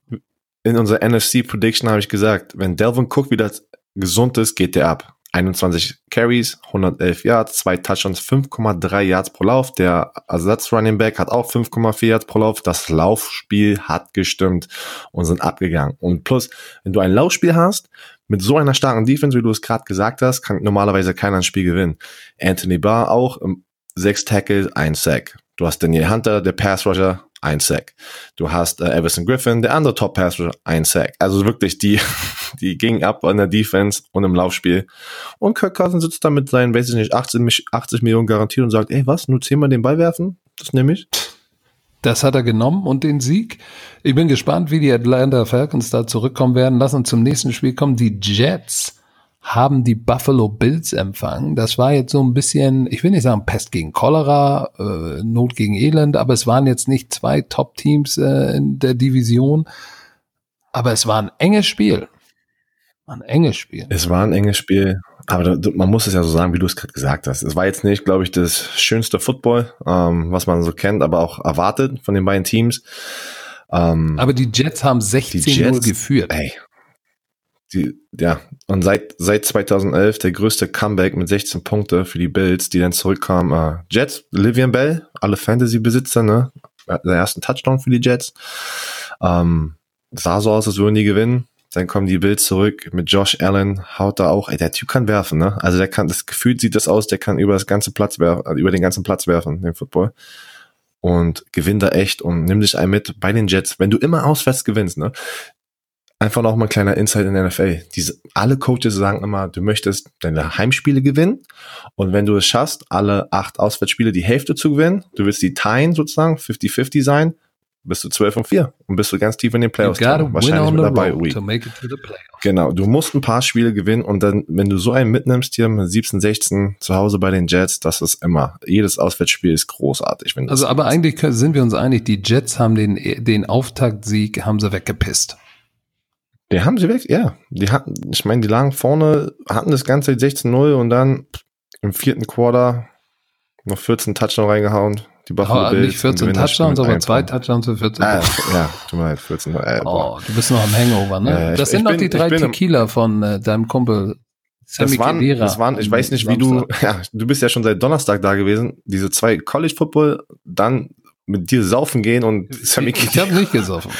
in unserer NFC Prediction habe ich gesagt, wenn Delvin Cook wieder gesund ist, geht der ab. 21 Carries, 111 Yards, zwei Touchdowns, 5,3 Yards pro Lauf. Der Ersatz Running Back hat auch 5,4 Yards pro Lauf. Das Laufspiel hat gestimmt und sind abgegangen. Und plus, wenn du ein Laufspiel hast, mit so einer starken Defense, wie du es gerade gesagt hast, kann normalerweise keiner ein Spiel gewinnen. Anthony Barr auch, ähm, sechs Tackles, ein Sack. Du hast Daniel Hunter, der Pass Rusher, ein Sack. Du hast äh, Everson Griffin, der andere Top Pass Rusher, ein Sack. Also wirklich, die, (laughs) die gingen ab an der Defense und im Laufspiel. Und Kirk Cousins sitzt da mit seinen, weiß ich nicht, 80, Mi- 80 Millionen garantiert und sagt, ey, was, nur zehnmal den Ball werfen? Das nehme ich. Das hat er genommen und den Sieg. Ich bin gespannt, wie die Atlanta Falcons da zurückkommen werden. Lass uns zum nächsten Spiel kommen. Die Jets haben die Buffalo Bills empfangen. Das war jetzt so ein bisschen, ich will nicht sagen Pest gegen Cholera, äh, Not gegen Elend, aber es waren jetzt nicht zwei Top-Teams äh, in der Division. Aber es war ein enges Spiel. Ein enges Spiel. Es war ein enges Spiel, aber man muss es ja so sagen, wie du es gerade gesagt hast. Es war jetzt nicht, glaube ich, das schönste Football, ähm, was man so kennt, aber auch erwartet von den beiden Teams. Ähm, Aber die Jets haben 16-0 Jets- geführt. ey, die, ja, und seit, seit 2011 der größte Comeback mit 16 Punkte für die Bills, die dann zurückkamen. Äh, Jets, Livian Bell, alle Fantasy-Besitzer, ne? Der ersten Touchdown für die Jets. Ähm, sah so aus, als würden die gewinnen. Dann kommen die Bills zurück mit Josh Allen, haut da auch, ey, der Typ kann werfen, ne? Also der kann, das Gefühl sieht das aus, der kann über das ganze Platz werfen, über den ganzen Platz werfen, den Football. Und gewinnt da echt und nimm dich ein mit bei den Jets. Wenn du immer auswärts gewinnst, ne? Einfach noch mal ein kleiner Insight in der NFL. Diese, alle Coaches sagen immer, du möchtest deine Heimspiele gewinnen. Und wenn du es schaffst, alle acht Auswärtsspiele die Hälfte zu gewinnen, du willst die teilen sozusagen, 50-50 sein, bist du 12 und 4 und bist du ganz tief in den Playoffs drin. Wahrscheinlich mit dabei. Genau, du musst ein paar Spiele gewinnen und dann, wenn du so einen mitnimmst hier mit 17, 16 zu Hause bei den Jets, das ist immer, jedes Auswärtsspiel ist großartig. Also, aber eigentlich sind wir uns einig, die Jets haben den, den Auftaktsieg, haben sie weggepisst. Die haben sie weg, ja. Die hatten, ich meine, die lagen vorne, hatten das Ganze 16-0 und dann im vierten Quarter noch 14 Touchdown reingehauen. Die Buffalo Aber Bills. nicht 14 und gewinnen das Spiel Touchdowns, aber zwei. Touchdowns für 14 Ah, ja, tut mir leid, 14. Äh. Oh, du bist noch am Hangover, ne? Ich- das sind noch bin- die drei Tequila von äh, deinem Kumpel Sammy Das waren, Khedira das waren, ich weiß nicht, wie du, Samstag. (laughs) ja, du bist ja schon seit Donnerstag da gewesen. Diese zwei College Football, dann mit dir saufen gehen und Sammy Ich, ich habe nicht gesoffen.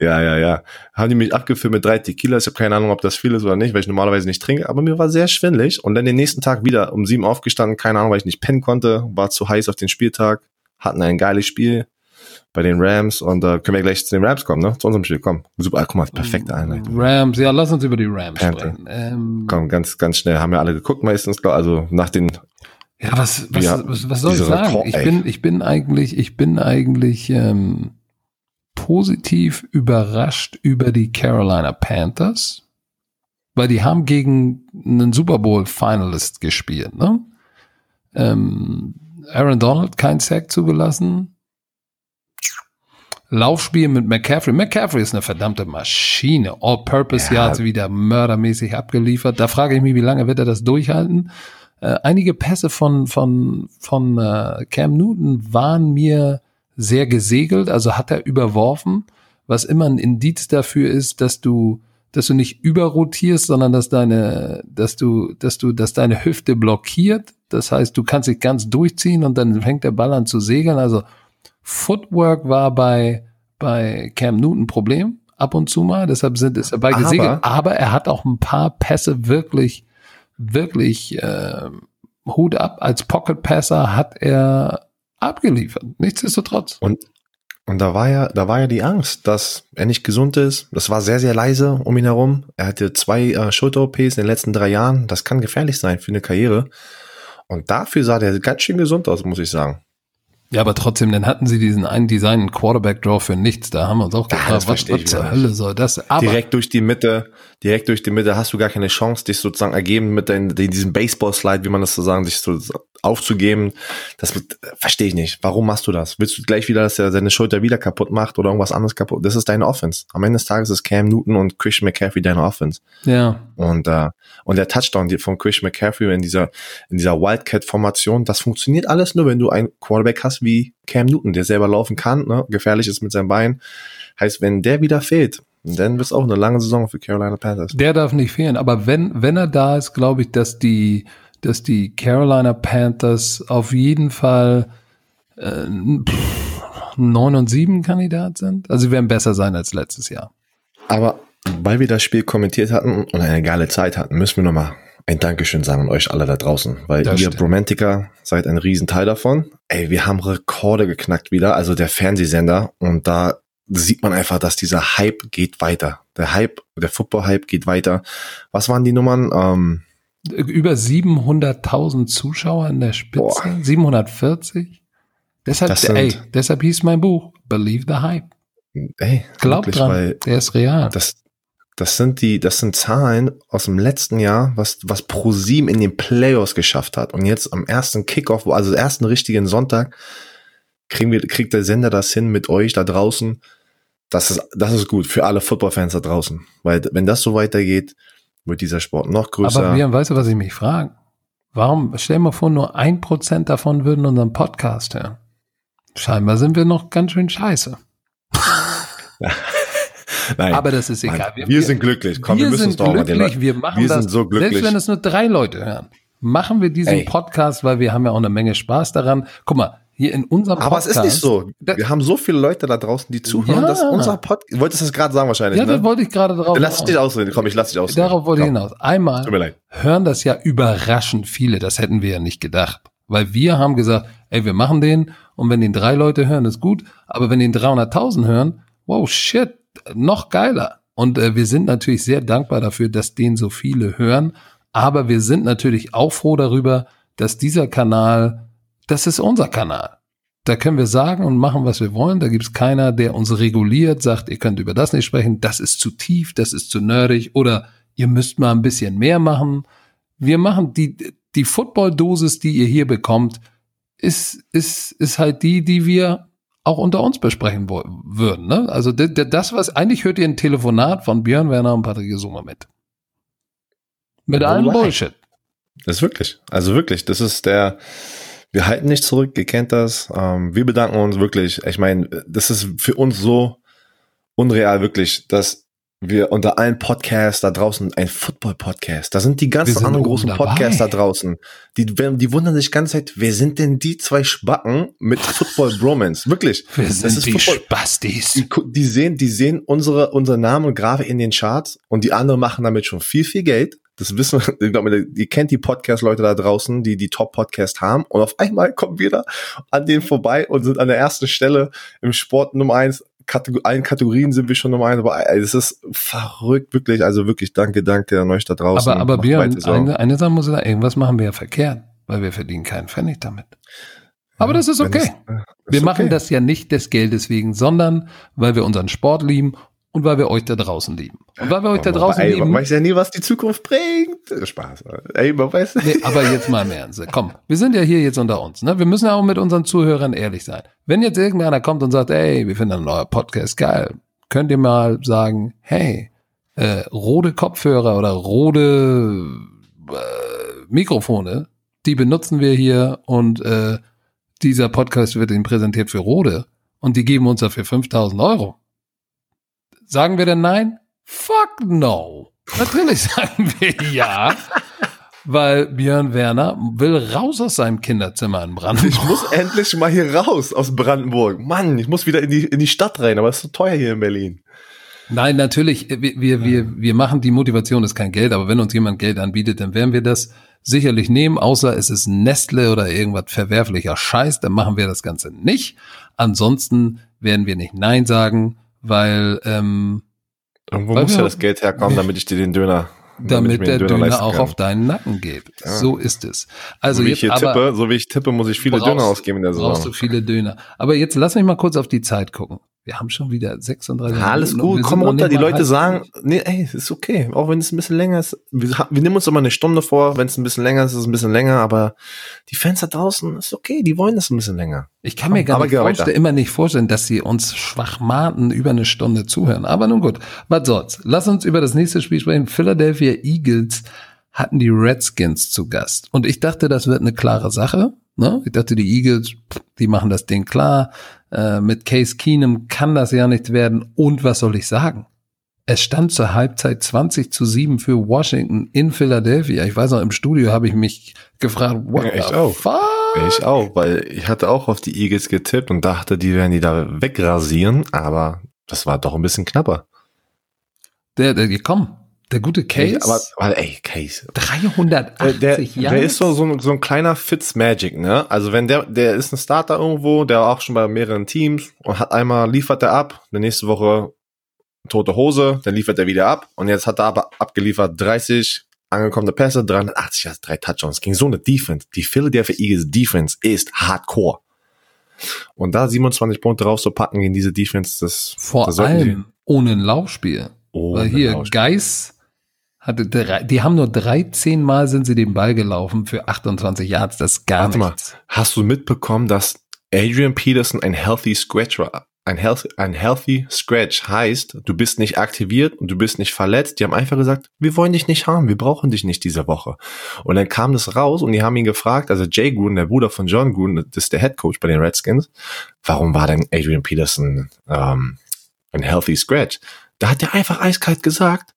Ja, ja, ja. Haben die mich abgefüllt mit drei Tequilas. Ich habe keine Ahnung, ob das viel ist oder nicht, weil ich normalerweise nicht trinke. Aber mir war sehr schwindelig. Und dann den nächsten Tag wieder um sieben aufgestanden. Keine Ahnung, weil ich nicht pennen konnte. War zu heiß auf den Spieltag. Hatten ein geiles Spiel bei den Rams. Und äh, können wir gleich zu den Rams kommen, ne? Zu unserem Spiel. Komm. Super. Guck mal, perfekte Einleitung. Rams, ja, lass uns über die Rams Panther. sprechen. Ähm, Komm, ganz, ganz schnell. Haben wir alle geguckt meistens. glaub- Also nach den Ja, was, was, Ja, was, was soll ich sagen? Rekord- Ich bin, ich bin eigentlich, ich bin eigentlich ähm, positiv überrascht über die Carolina Panthers, weil die haben gegen einen Super Bowl Finalist gespielt. Ne? Ähm, Aaron Donald kein Sack zugelassen. Laufspiel mit McCaffrey. McCaffrey ist eine verdammte Maschine. All-Purpose Ja. Yards wieder mördermäßig abgeliefert. Da frage ich mich, wie lange wird er das durchhalten? Äh, einige Pässe von, von, von äh, Cam Newton waren mir sehr gesegelt, also hat er überworfen, was immer ein Indiz dafür ist, dass du, dass du nicht überrotierst, sondern dass deine, dass du, dass du, dass deine Hüfte blockiert. Das heißt, du kannst dich ganz durchziehen und dann fängt der Ball an zu segeln. Also Footwork war bei, bei Cam Newton ein Problem, ab und zu mal. Deshalb sind es dabei Aber- gesegelt. Aber er hat auch ein paar Pässe wirklich, wirklich äh, Hut ab. Als Pocket Passer hat er abgeliefert. Nichtsdestotrotz. Und, und da war ja, da war ja die Angst, dass er nicht gesund ist. Das war sehr, sehr leise um ihn herum. Er hatte zwei äh, Schulter-OPs in den letzten drei Jahren. Das kann gefährlich sein für eine Karriere. Und dafür sah der ganz schön gesund aus, muss ich sagen. Ja, aber trotzdem, dann hatten sie diesen einen Design Quarterback Draw für nichts. Da haben wir uns auch Ja, gefragt, das was, was zur Hölle soll das? Aber direkt durch die Mitte, direkt durch die Mitte hast du gar keine Chance, dich sozusagen ergeben mit dein, diesem Baseball-Slide, wie man das so sagen, sich so aufzugeben. Das äh, verstehe ich nicht. Warum machst du das? Willst du gleich wieder, dass er seine Schulter wieder kaputt macht oder irgendwas anderes kaputt? Das ist deine Offense. Am Ende des Tages ist Cam Newton und Christian McCaffrey deine Offense. ja, Und, äh, und der Touchdown von Christian McCaffrey in dieser, in dieser Wildcat-Formation, das funktioniert alles nur, wenn du einen Quarterback hast wie Cam Newton, der selber laufen kann, ne? gefährlich ist mit seinem Bein. Heißt, wenn der wieder fehlt, dann wird es auch eine lange Saison für Carolina Panthers. der darf nicht fehlen. Aber wenn, wenn er da ist, glaube ich, dass die, dass die Carolina Panthers auf jeden Fall äh, pff, 9 und 7 Kandidat sind. Also sie werden besser sein als letztes Jahr. Aber weil wir das Spiel kommentiert hatten und eine geile Zeit hatten, müssen wir nochmal ein Dankeschön sagen an euch alle da draußen, weil Das ihr stimmt. Bromantiker seid ein Riesenteil davon. Ey, wir haben Rekorde geknackt wieder, also der Fernsehsender und da sieht man einfach, dass dieser Hype geht weiter. Der Hype, der Football-Hype geht weiter. Was waren die Nummern? Ähm, Über 700.000 Zuschauer in der Spitze. Boah. 740. Deshalb, Das sind- ey, deshalb hieß mein Buch Believe the Hype. ey, Glaubt wirklich, dran, weil der ist real. das, das sind die, das sind Zahlen aus dem letzten Jahr, was, was ProSieben in den Playoffs geschafft hat. Und jetzt am ersten Kickoff, also ersten richtigen Sonntag, kriegen wir, kriegt der Sender das hin mit euch da draußen. Das ist, das ist gut für alle Footballfans da draußen. Weil, wenn das so weitergeht, wird dieser Sport noch größer. Aber Björn, weißt du, was ich mich frage? Warum, stell mal vor, nur ein Prozent davon würden unseren Podcast hören. Scheinbar sind wir noch ganz schön scheiße. (laughs) Nein, Aber das ist egal. Mann, wir, sind glücklich. Komm, wir, wir müssen uns sind doch mal den glücklich, Leuten. wir machen wir das. sind so glücklich. Selbst wenn es nur drei Leute hören, machen wir diesen Ey. Podcast, weil wir haben ja auch eine Menge Spaß daran. Guck mal, hier in unserem Aber es Podcast. ist nicht so. Wir haben so viele Leute da draußen, die zuhören, Ja. dass unser Podcast, du wolltest das gerade sagen wahrscheinlich, Ja, ne? das wollte ich gerade drauf Dann lass dich ausreden. Komm, ich lass dich ausreden. Darauf wollte ich hinaus. Einmal Tut mir leid. hören das ja überraschend viele. Das hätten wir ja nicht gedacht. Weil wir haben gesagt, ey, wir machen den und wenn den drei Leute hören, ist gut. Aber wenn den 300.000 hören, wow, shit, noch geiler. Und äh, wir sind natürlich sehr dankbar dafür, dass den so viele hören. Aber wir sind natürlich auch froh darüber, dass dieser Kanal, das ist unser Kanal. Da können wir sagen und machen, was wir wollen. Da gibt's keiner, der uns reguliert, sagt, ihr könnt über das nicht sprechen, das ist zu tief, das ist zu nerdig oder ihr müsst mal ein bisschen mehr machen. Wir machen die, die Football-Dosis, die ihr hier bekommt, ist, ist, ist halt die, die wir auch unter uns besprechen würden. Ne? Also das, was eigentlich hört ihr ein Telefonat von Björn Werner und Patrick Gesuma mit. Mit allem. Bullshit. Das ist wirklich. Also wirklich, das ist der, wir halten nicht zurück, ihr kennt das. Ähm, wir bedanken uns wirklich. Ich meine, das ist für uns so unreal wirklich, dass wir unter allen Podcasts da draußen ein Football-Podcast. Da sind die ganzen sind anderen großen dabei. Podcasts da draußen. Die, die wundern sich die ganze Zeit, wer sind denn die zwei Spacken mit Football-Bromance? Wirklich. (laughs) Wir Das sind ist die Football. Spastis. Die, die sehen, die sehen unsere, unsere Namen und Grafik in den Charts und die anderen machen damit schon viel, viel Geld. Das wissen, ich glaube, ihr kennt die Podcast-Leute da draußen, die die Top-Podcast haben. Und auf einmal kommen wir da an denen vorbei und sind an der ersten Stelle im Sport Nummer eins. Kategor allen Kategorien sind wir schon Nummer eins. Aber das ist verrückt, wirklich. Also wirklich danke, danke an euch da draußen. Aber, aber Björn, eine, eine Sache muss ich sagen, irgendwas machen wir ja verkehrt, weil wir verdienen keinen Pfennig damit. Aber das ist okay. es- äh, Wir ist machen okay. das ja nicht des Geldes wegen, sondern weil wir unseren Sport lieben und weil wir euch da draußen lieben. Und weil wir euch da draußen ey, lieben. Man weiß ja nie, was die Zukunft bringt. Spaß. Ey, man weiß Nee, aber jetzt mal im Ernst. Komm, wir sind ja hier jetzt unter uns. Ne? Wir müssen ja auch mit unseren Zuhörern ehrlich sein. Wenn jetzt irgendeiner kommt und sagt, ey, wir finden euer Podcast geil, könnt ihr mal sagen, hey, äh, rote Kopfhörer oder rote äh, Mikrofone, die benutzen wir hier und äh, dieser Podcast wird Ihnen präsentiert für Rode und die geben uns dafür 5000 Euro. Sagen wir denn nein? Fuck no. Natürlich (laughs) sagen wir ja, weil Björn Werner will raus aus seinem Kinderzimmer in Ich Brandenburg. muss endlich mal hier raus aus Brandenburg. Mann, ich muss wieder in die, in die Stadt rein, aber es ist so teuer hier in Berlin. Nein, natürlich, wir, wir, wir, wir machen die Motivation ist kein Geld, aber wenn uns jemand Geld anbietet, dann werden wir das sicherlich nehmen, außer es ist Nestle oder irgendwas verwerflicher Scheiß, dann machen wir das Ganze nicht. Ansonsten werden wir nicht Nein sagen, weil ähm, Irgendwo Weil muss ja das Geld herkommen, (laughs) damit ich dir den Döner, damit mir der Döner leisten auch auf deinen Nacken geht. Ja. So ist es. Also so wie jetzt ich hier aber tippe, so wie ich tippe, muss ich viele brauchst- Döner ausgeben in der brauchst du Saison. viele Döner. Aber jetzt lass mich mal kurz auf die Zeit gucken. Wir haben schon wieder 36 Alles Minuten gut, komm runter. Die Leute sagen, nee, ey, ist okay. Auch wenn es ein bisschen länger ist. Wir, wir nehmen uns immer eine Stunde vor. Wenn es ein bisschen länger ist, ist es ein bisschen länger. Aber die Fans da draußen, ist okay. Die wollen das ein bisschen länger. Ich kann mir gar Aber nicht vorstellen, immer nicht vorstellen, dass sie uns Schwachmaten über eine Stunde zuhören. Aber nun gut, was soll's. Lass uns über das nächste Spiel sprechen. Philadelphia Eagles hatten die Redskins zu Gast. Und ich dachte, das wird eine klare Sache. Ne? Ich dachte, die Eagles, die machen das Ding klar. Äh, mit Case Keenum kann das ja nicht werden. Und was soll ich sagen? Es stand zur Halbzeit 20 zu 7 für Washington in Philadelphia. Ich weiß noch, im Studio habe ich mich gefragt, what Ja, ich the auch. fuck? Ich auch, weil ich hatte auch auf die Eagles getippt und dachte, die werden die da wegrasieren. Aber das war doch ein bisschen knapper. Der, der, komm, der gute Case. Aber, aber ey, Case. 380 Der, der, Jahre. der ist so, so, ein- so ein kleiner Fitzmagic, ne? Also wenn der, der ist ein Starter irgendwo, der war auch schon bei mehreren Teams und hat einmal liefert er ab, die nächste Woche tote Hose, dann liefert er wieder ab und jetzt hat er aber abgeliefert 30 angekommene Pässe, 380 Yards, drei Touchdowns. Gegen so eine Defense. Die Philadelphia Eagles Defense ist hardcore. Und da 27 Punkte rauszupacken gegen diese Defense, das Vor das allem ohne ein Laufspiel. Oh, Weil hier genau. Geis hatte drei, die haben nur 13 Mal sind sie den Ball gelaufen für 28 Yards. Das ist gar Warte mal, nichts. hast du mitbekommen, dass Adrian Peterson ein healthy scratch war? Ein healthy, ein healthy scratch heißt, du bist nicht aktiviert und du bist nicht verletzt. Die haben einfach gesagt, wir wollen dich nicht haben, wir brauchen dich nicht diese Woche. Und dann kam das raus und die haben ihn gefragt, also Jay Gruden, der Bruder von John Gruden, das ist der Head Coach bei den Redskins, warum war denn Adrian Peterson ähm, ein healthy scratch? Da hat er einfach eiskalt gesagt,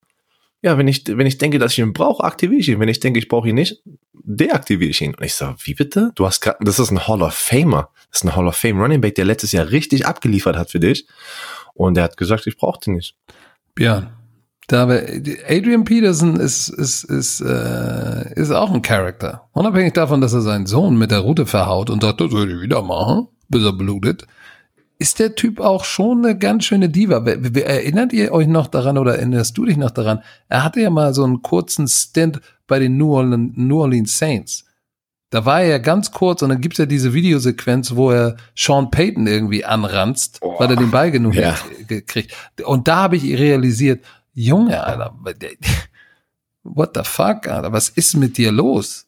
ja, wenn ich, wenn ich denke, dass ich ihn brauche, aktiviere ich ihn. Wenn ich denke, ich brauche ihn nicht, deaktiviere ich ihn. Und ich so, wie bitte? Du hast gerade, das ist ein Hall of Famer. Das ist ein Hall of Fame Running Back, der letztes Jahr richtig abgeliefert hat für dich. Und der hat gesagt, ich brauche den nicht. Björn. Da Adrian Peterson ist, ist, ist, äh, ist auch ein Charakter. Unabhängig davon, dass er seinen Sohn mit der Route verhaut und sagt, das soll ich wieder machen, bis er blutet, ist der Typ auch schon eine ganz schöne Diva. Erinnert ihr euch noch daran oder erinnerst du dich noch daran? Er hatte ja mal so einen kurzen Stint bei den New Orleans, New Orleans Saints. Da war er ja ganz kurz und dann gibt's ja diese Videosequenz, wo er Sean Payton irgendwie anranzt, Oh, weil er den Ball genug ja. gekriegt. Und da habe ich realisiert, Junge, Alter, (laughs) what the fuck, Alter, was ist mit dir los?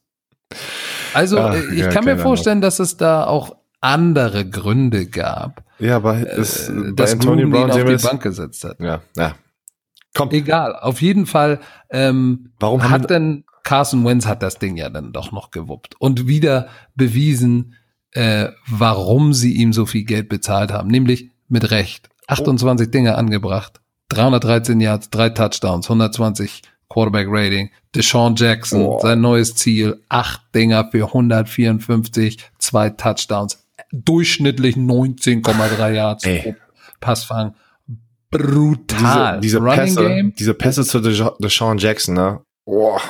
Also, Ach, äh, ich ja, kann mir vorstellen, dass es da auch andere Gründe gab, Ja, aber das, äh, bei dass Antonio Gruden ihn Brown auf die. Bank gesetzt hat. Ja, ja. Komm, Egal, auf jeden Fall ähm, warum hat denn Carson Wentz hat das Ding ja dann doch noch gewuppt und wieder bewiesen, äh, warum sie ihm so viel Geld bezahlt haben, nämlich mit Recht. 28 Dinge angebracht, 313 Yards, drei Touchdowns, 120 Quarterback Rating. Deshaun Jackson, Boah. sein neues Ziel, acht Dinger für 154, zwei Touchdowns, durchschnittlich 19,3 Yards pro Passfang. Brutal. Diese, diese Running Pässe, Game. diese Pässe zu Desha- Deshaun Jackson, ne? Boah,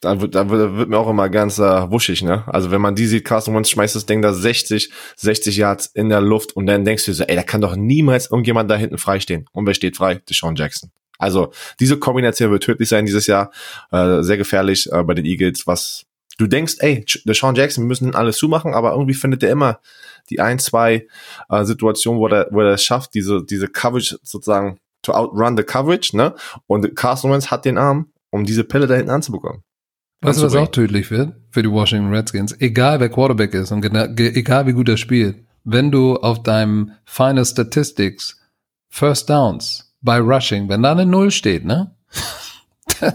da wird, da wird, da wird mir auch immer ganz äh, wuschig, ne? Also wenn man die sieht, Carson Wentz schmeißt das Ding da 60, 60 Yards in der Luft und dann denkst du so, ey, da kann doch niemals irgendjemand da hinten freistehen. Und wer steht frei? Deshaun Jackson. Also diese Kombination wird tödlich sein dieses Jahr, äh, sehr gefährlich äh, bei den Eagles, was du denkst, ey, Deshaun Jackson wir müssen alles zumachen, aber irgendwie findet er immer die ein, zwei äh, Situationen, wo er, wo er es schafft, diese, diese Coverage sozusagen to outrun the coverage, ne? Und Carson Wentz hat den Arm, um diese Pille da hinten anzubekommen. Weißt du, was auch tödlich wird für die Washington Redskins? Egal wer Quarterback ist und egal wie gut er spielt, wenn du auf deinem Final Statistics First Downs bei Rushing, wenn da eine Null steht, ne? (laughs)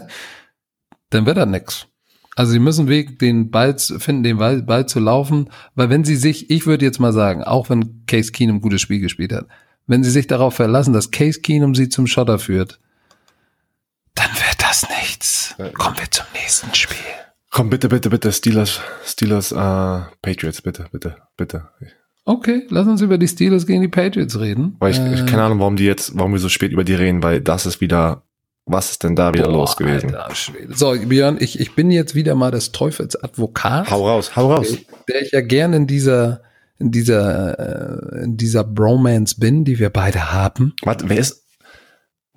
dann wird da nix. Also sie müssen Weg, den Ball finden, den Ball, Ball zu laufen, weil wenn sie sich, ich würde jetzt mal sagen, auch wenn Case Keenum ein gutes Spiel gespielt hat, wenn sie sich darauf verlassen, dass Case Keenum sie zum Schotter führt, dann wird das nichts. Kommen wir zum nächsten Spiel. Komm, bitte, bitte, bitte, Steelers, Steelers, äh, Patriots, bitte, bitte, bitte. Okay, lass uns über die Steelers gegen die Patriots reden. Weil ich, Äh, ich keine Ahnung, warum die jetzt, warum wir so spät über die reden, weil das ist wieder, was ist denn da wieder boah, los gewesen? Alter. So, Björn, ich, ich bin jetzt wieder mal des Teufels Advokat, Hau raus, hau raus. der ich ja gerne in dieser, in dieser, äh, in dieser Bromance bin, die wir beide haben. Warte, wer ist,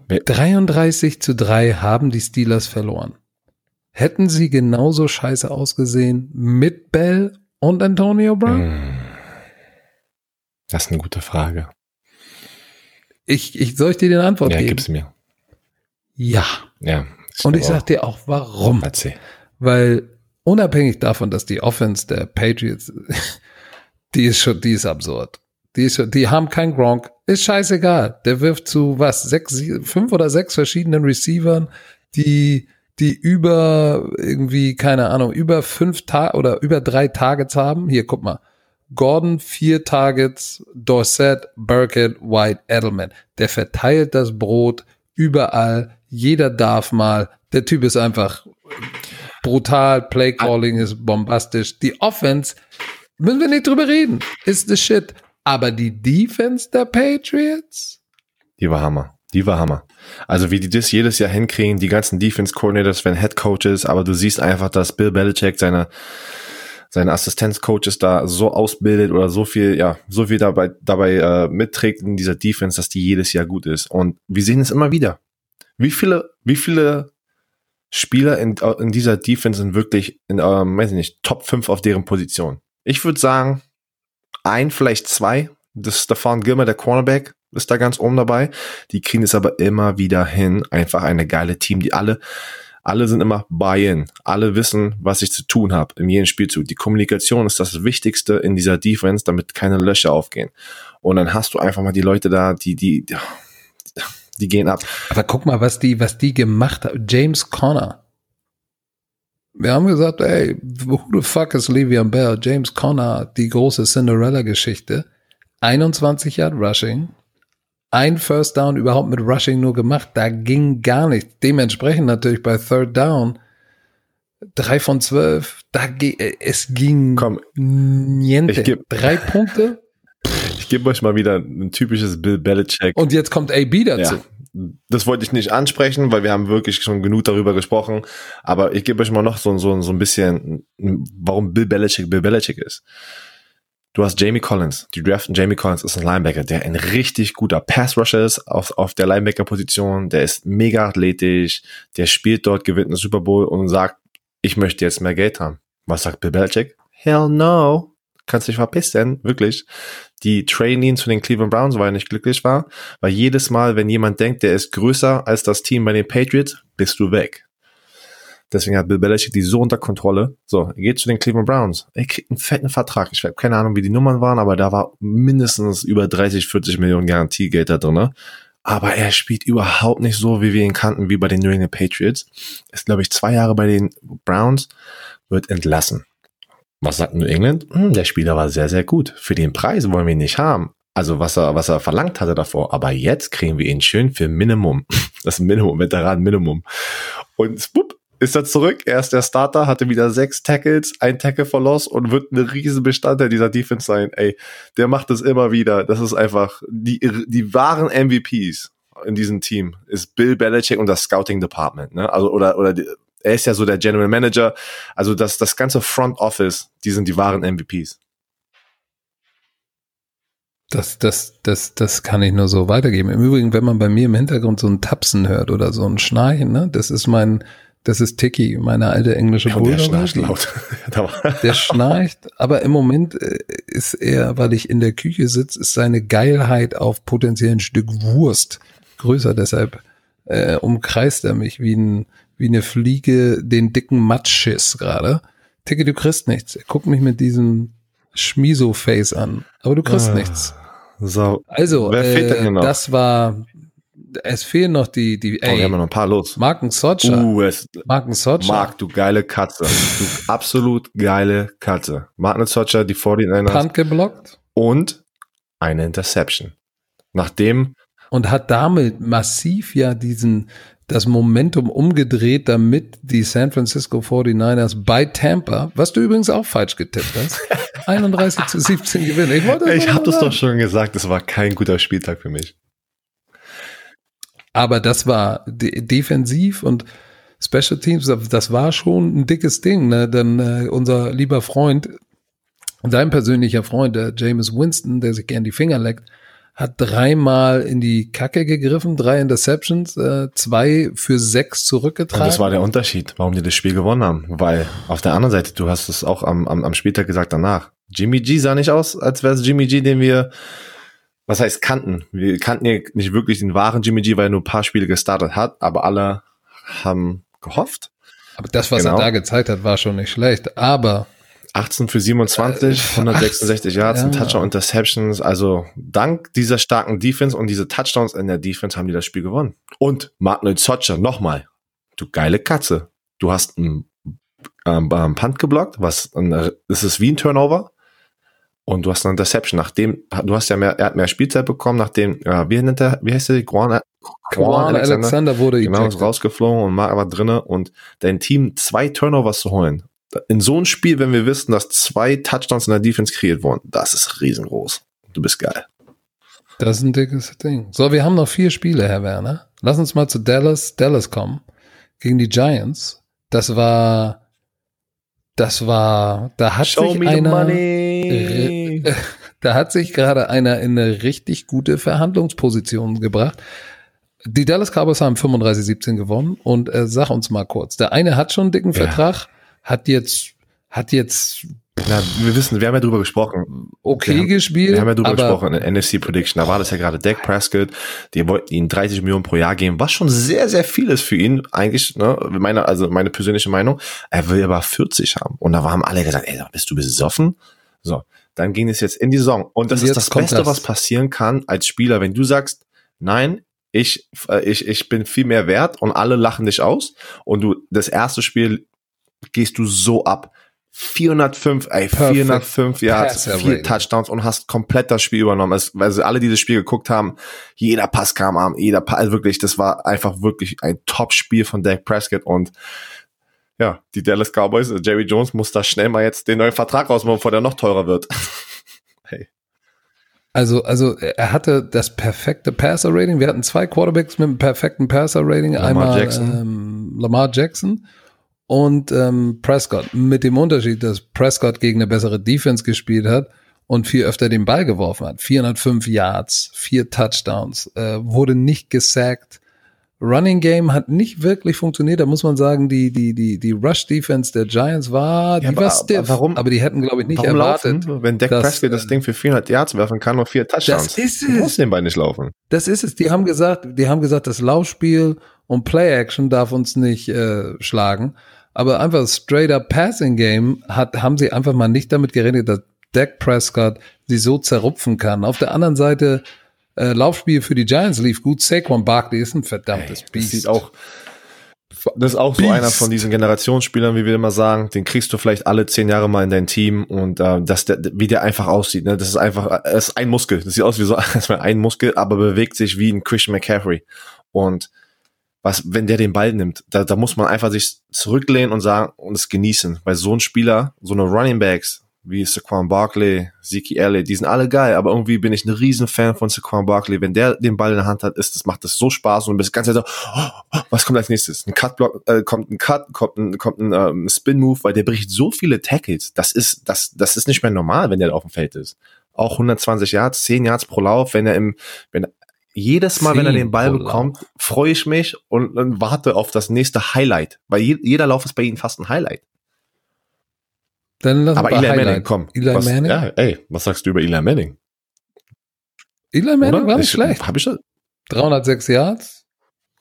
33 zu 3 haben die Steelers verloren. Hätten sie genauso scheiße ausgesehen mit Bell und Antonio Brown? Hm. Das ist eine gute Frage. Ich, ich soll ich dir den Antwort Ja, geben? gib's mir. Ja. Ja. Und ich sag dir auch warum. Erzähl. Weil unabhängig davon, dass die Offense der Patriots, (laughs) die ist schon, die ist absurd. Die, ist schon, die haben kein Gronk, ist scheißegal. Der wirft zu was, sechs, fünf oder sechs verschiedenen Receivern, die, die über irgendwie, keine Ahnung, über fünf Tage oder über drei Targets haben. Hier, guck mal. Gordon vier Targets, Dorset, Burkett, White, Edelman. Der verteilt das Brot überall. Jeder darf mal. Der Typ ist einfach brutal. Playcalling ist bombastisch. Die Offense, müssen wir nicht drüber reden, ist the shit. Aber die Defense der Patriots? Die war Hammer. Die war Hammer. Also wie die das jedes Jahr hinkriegen, die ganzen Defense Coordinators werden Head Coaches, aber du siehst einfach, dass Bill Belichick seine seine Assistenzcoaches da so ausbildet oder so viel, ja, so viel dabei dabei äh, mitträgt in dieser Defense, dass die jedes Jahr gut ist. Und wir sehen es immer wieder. Wie viele, wie viele Spieler in, in dieser Defense sind wirklich in, ähm, weiß ich nicht, Top 5 auf deren Position? Ich würde sagen, ein, vielleicht zwei. Das ist Stefan Gilmer, der Cornerback, ist da ganz oben dabei. Die kriegen es aber immer wieder hin. Einfach eine geile Team, die alle, alle sind immer buy-in. Alle wissen, was ich zu tun habe in jedem Spielzug. Die Kommunikation ist das Wichtigste in dieser Defense, damit keine Löcher aufgehen. Und dann hast du einfach mal die Leute da, die, die, die gehen ab. Aber guck mal, was die, was die gemacht haben. James Conner. Wir haben gesagt, ey, who the fuck is Le'Veon Bell? James Conner, die große Cinderella-Geschichte. 21 Yard Rushing. Ein First Down überhaupt mit Rushing nur gemacht. Da ging gar nichts. Dementsprechend natürlich bei Third Down. Drei von zwölf. Da ge es ging Komm, niente. Drei Punkte. Ich gebe euch mal wieder ein typisches Bill Belichick. Und jetzt kommt AB dazu. Ja, das wollte ich nicht ansprechen, weil wir haben wirklich schon genug darüber gesprochen. Aber ich gebe euch mal noch so, so, so ein bisschen, warum Bill Belichick Bill Belichick ist. Du hast Jamie Collins. Die draften Jamie Collins ist ein Linebacker, der ein richtig guter Pass-Rusher ist auf, auf der Linebacker-Position. Der ist mega athletisch. Der spielt dort, gewinnt einen Super Bowl und sagt, ich möchte jetzt mehr Geld haben. Was sagt Bill Belichick? Hell no. Kannst dich verpissen, wirklich. Die Trainee zu den Cleveland Browns, weil er nicht glücklich war, weil jedes Mal, wenn jemand denkt, der ist größer als das Team bei den Patriots, bist du weg. Deswegen hat Bill Belichick die so unter Kontrolle. So, er geht zu den Cleveland Browns. Er kriegt einen fetten Vertrag. Ich habe keine Ahnung, wie die Nummern waren, aber da war mindestens über 30, 40 Millionen Garantiegeld da drin. Aber er spielt überhaupt nicht so, wie wir ihn kannten, wie bei den New England Patriots. Ist, glaube ich, zwei Jahre bei den Browns, wird entlassen. Was sagt New England? Hm, der Spieler war sehr, sehr gut. Für den Preis wollen wir ihn nicht haben. Also was er, was er verlangt hatte davor. Aber jetzt kriegen wir ihn schön für Minimum. (laughs) Das Minimum, Veteran Minimum. Und spupp, ist er zurück. Er ist der Starter, hatte wieder sechs Tackles, ein Tackle verlost und wird ein riesen Bestandteil dieser Defense sein. Ey, der macht das immer wieder. Das ist einfach die, die wahren MVPs in diesem Team ist Bill Belichick und das Scouting Department. Ne? Also oder oder die, er ist ja so der General Manager. Also das das ganze Front Office, die sind die wahren MVPs. Das, das, das, das kann ich nur so weitergeben. Im Übrigen, wenn man bei mir im Hintergrund so ein Tapsen hört oder so ein Schnarchen, ne, das ist mein, das ist Tiki, meine alte englische Ja, der schnarcht laut. (laughs) der schnarcht, aber im Moment äh, ist er, weil ich in der Küche sitze, ist seine Geilheit auf potenziell ein Stück Wurst größer. Deshalb äh, umkreist er mich wie, ein, wie eine Fliege den dicken Matschschiss gerade. Tiki, du kriegst nichts. Er guckt mich mit diesem Schmiso-Face an. Aber du kriegst Ah, nichts. So, Also, äh, das war, es fehlen noch die, die, oh, wir haben ey, noch ein paar los. Marken Socha. Uh, es, Marken Socha. Mark, du geile Katze. Du absolut geile Katze. Martin Socha, die 49ers Punt geblockt und eine Interception. Nachdem, und hat damit massiv ja diesen, das Momentum umgedreht, damit die San Francisco 49ers bei Tampa, was du übrigens auch falsch getippt hast, (laughs) 31 zu 17 gewinnen. Ich, wollte ich habe das doch schon gesagt, das war kein guter Spieltag für mich. Aber das war de defensiv und Special Teams, das war schon ein dickes Ding. Ne? Denn äh, unser lieber Freund, dein persönlicher Freund, der James Winston, der sich gern die Finger leckt, hat dreimal in die Kacke gegriffen, drei Interceptions, äh, zwei für sechs Und zurückgetragen. das war der Unterschied, warum die das Spiel gewonnen haben. Weil auf der anderen Seite, du hast es auch am, am, am Spieltag gesagt danach. Jimmy G sah nicht aus, als wäre es Jimmy G, den wir, was heißt kannten. Wir kannten ja nicht wirklich den wahren Jimmy G, weil er nur ein paar Spiele gestartet hat, aber alle haben gehofft. Aber das, was Genau. er da gezeigt hat, war schon nicht schlecht. Aber 18 für 27, Äh, 166 Yards, ein ja. Touchdown Interceptions. Also dank dieser starken Defense und diese Touchdowns in der Defense haben die das Spiel gewonnen. Und Martin Zotcher, nochmal, du geile Katze. Du hast einen ähm, ähm, Punt geblockt, was ein, das ist wie ein Turnover. Und du hast eine Interception, nachdem, du hast ja mehr, er hat mehr Spielzeit bekommen, nachdem, ja, wie nennt er, wie heißt der, Quan, Quan Alexander, wurde Genau, ist rausgeflogen und Mark war drinne und dein Team zwei Turnovers zu holen. In so einem Spiel, wenn wir wissen, dass zwei Touchdowns in der Defense kreiert wurden, das ist riesengroß. Du bist geil. Das ist ein dickes Ding. So, wir haben noch vier Spiele, Herr Werner. Lass uns mal zu Dallas, Dallas kommen. Gegen die Giants. Das war, das war, da hat sich einer, (laughs) da hat sich gerade einer in eine richtig gute Verhandlungsposition gebracht. Die Dallas Cowboys haben 35-17 gewonnen und äh, sag uns mal kurz. Der eine hat schon einen dicken Ja. Vertrag, hat jetzt, hat jetzt Na, wir wissen, wir haben ja drüber gesprochen. okay Wir haben- gespielt. Wir haben ja drüber gesprochen in NFC Prediction. Da war das ja gerade Dak Prescott. Die wollten ihn 30 Millionen pro Jahr geben, was schon sehr, sehr viel ist für ihn. Eigentlich, ne, meine, also meine persönliche Meinung. Er will aber 40 haben. Und da haben alle gesagt, ey, bist du besoffen? So. Dann ging es jetzt in die Saison. Und das Und ist das Beste, das. was passieren kann als Spieler, wenn du sagst, nein, ich, äh, ich, ich bin viel mehr wert und alle lachen dich aus und du, das erste Spiel gehst du so ab. 405, ey, Perfect 405 Yards, Passer vier. Touchdowns und hast komplett das Spiel übernommen. Es, weil sie alle dieses Spiel geguckt haben, jeder Pass kam an, jeder Pass, also wirklich, das war einfach wirklich ein Top-Spiel von Dak Prescott und ja, die Dallas Cowboys, äh, Jerry Jones muss da schnell mal jetzt den neuen Vertrag rausmachen, bevor der noch teurer wird. (laughs) hey. Also, also er hatte das perfekte Passer-Rating. Wir hatten zwei Quarterbacks mit einem perfekten Passer-Rating. Lamar Einmal Jackson. Ähm, Lamar Jackson und ähm, Prescott. Mit dem Unterschied, dass Prescott gegen eine bessere Defense gespielt hat und viel öfter den Ball geworfen hat. 405 Yards, vier Touchdowns, äh, wurde nicht gesackt. Running Game hat nicht wirklich funktioniert. Da muss man sagen, die, die, die, die Rush Defense der Giants war, die Ja, aber- war stiff. warum- aber die hätten, glaube ich, nicht Warum erwartet. laufen, wenn Dak dass, Prescott das äh, Ding für 400 Yards werfen kann und vier Touchdowns? Das ist Du es. musst den Ball nicht laufen. Das ist es. Die haben gesagt, die haben gesagt, das Laufspiel und Play-Action darf uns nicht äh, schlagen. Aber einfach straight up Passing Game hat, haben sie einfach mal nicht damit geredet, dass Dak Prescott sie so zerrupfen kann. Auf der anderen Seite, äh, Laufspiel für die Giants lief gut. Saquon Barkley ist ein verdammtes Das Biest. sieht auch Das ist auch so Beast. einer von diesen Generationsspielern, wie wir immer sagen. Den kriegst du vielleicht alle zehn Jahre mal in dein Team und äh, dass der, wie der einfach aussieht. Ne? Das ist einfach, es ist ein Muskel. Das sieht aus wie so (laughs) ein Muskel, aber bewegt sich wie ein Christian McCaffrey. Und was, wenn der den Ball nimmt, da, da muss man einfach sich zurücklehnen und sagen und es genießen. Weil so ein Spieler, so eine Running Backs wie Saquon Barkley, Zeke Elliott, die sind alle geil, aber irgendwie bin ich ein riesen Fan von Saquon Barkley. Wenn der den Ball in der Hand hat, ist das macht das so Spaß und du bist ganz so, oh, was kommt als nächstes? Ein Cut Block, äh, kommt ein Cut, kommt ein, kommt ein ähm, Spin Move, weil der bricht so viele Tackles. Das ist das das ist nicht mehr normal, wenn der auf dem Feld ist. Auch 120 Yards, 10 Yards pro Lauf, wenn er im wenn jedes Mal, wenn er 10 den Ball bekommt, freue ich mich und, und warte auf das nächste Highlight, weil je, jeder Lauf ist bei ihm fast ein Highlight. Dann lass Aber Eli mal Manning, Highlight. komm. Eli was, Manning? Ja, ey, was sagst du über Eli Manning? Eli Manning war nicht ich, schlecht. Hab ich das? 306 Yards,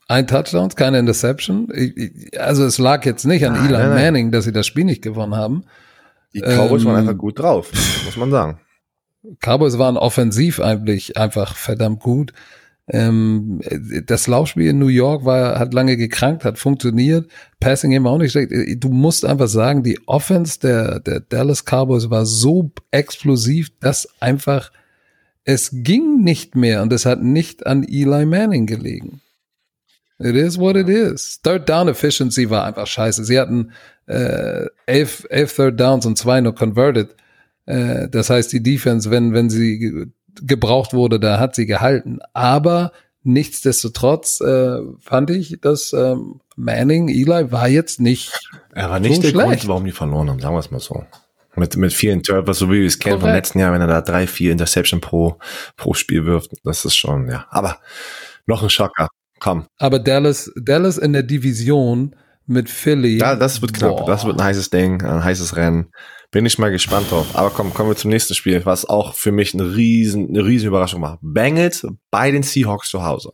ein Touchdown, keine Interception. Ich, ich, also es lag jetzt nicht an Nein, Eli nein, nein. Manning, dass sie das Spiel nicht gewonnen haben. Die Cowboys Ähm, waren einfach gut drauf, muss man sagen. Cowboys waren offensiv eigentlich einfach verdammt gut. Ähm, das Laufspiel in New York war, hat lange gekrankt, hat funktioniert. Passing Game auch nicht schlecht. Du musst einfach sagen, die Offense der, der Dallas Cowboys war so explosiv, dass einfach es ging nicht mehr und es hat nicht an Eli Manning gelegen. It is what it is. Third Down Efficiency war einfach scheiße. Sie hatten äh, elf, elf Third Downs und zwei nur converted. Äh, das heißt, die Defense, wenn, wenn sie gebraucht wurde, da hat sie gehalten. Aber nichtsdestotrotz äh, fand ich, dass ähm, Manning, Eli war jetzt nicht. Er war nicht So der schlecht. Grund, warum die verloren haben, sagen wir es mal so. Mit, mit vielen Turnovers, so wie wir es kennen vom letzten Jahr, wenn er da drei, vier Interception pro, pro Spiel wirft, das ist schon, ja. Aber noch ein Schocker. Komm. Aber Dallas, Dallas in der Division mit Philly. Ja, das wird knapp. boah. Das wird ein heißes Ding, ein heißes Rennen. Bin ich mal gespannt drauf. Aber komm, kommen wir zum nächsten Spiel, was auch für mich eine riesen, eine riesen Überraschung war. Bengals bei den Seahawks zu Hause.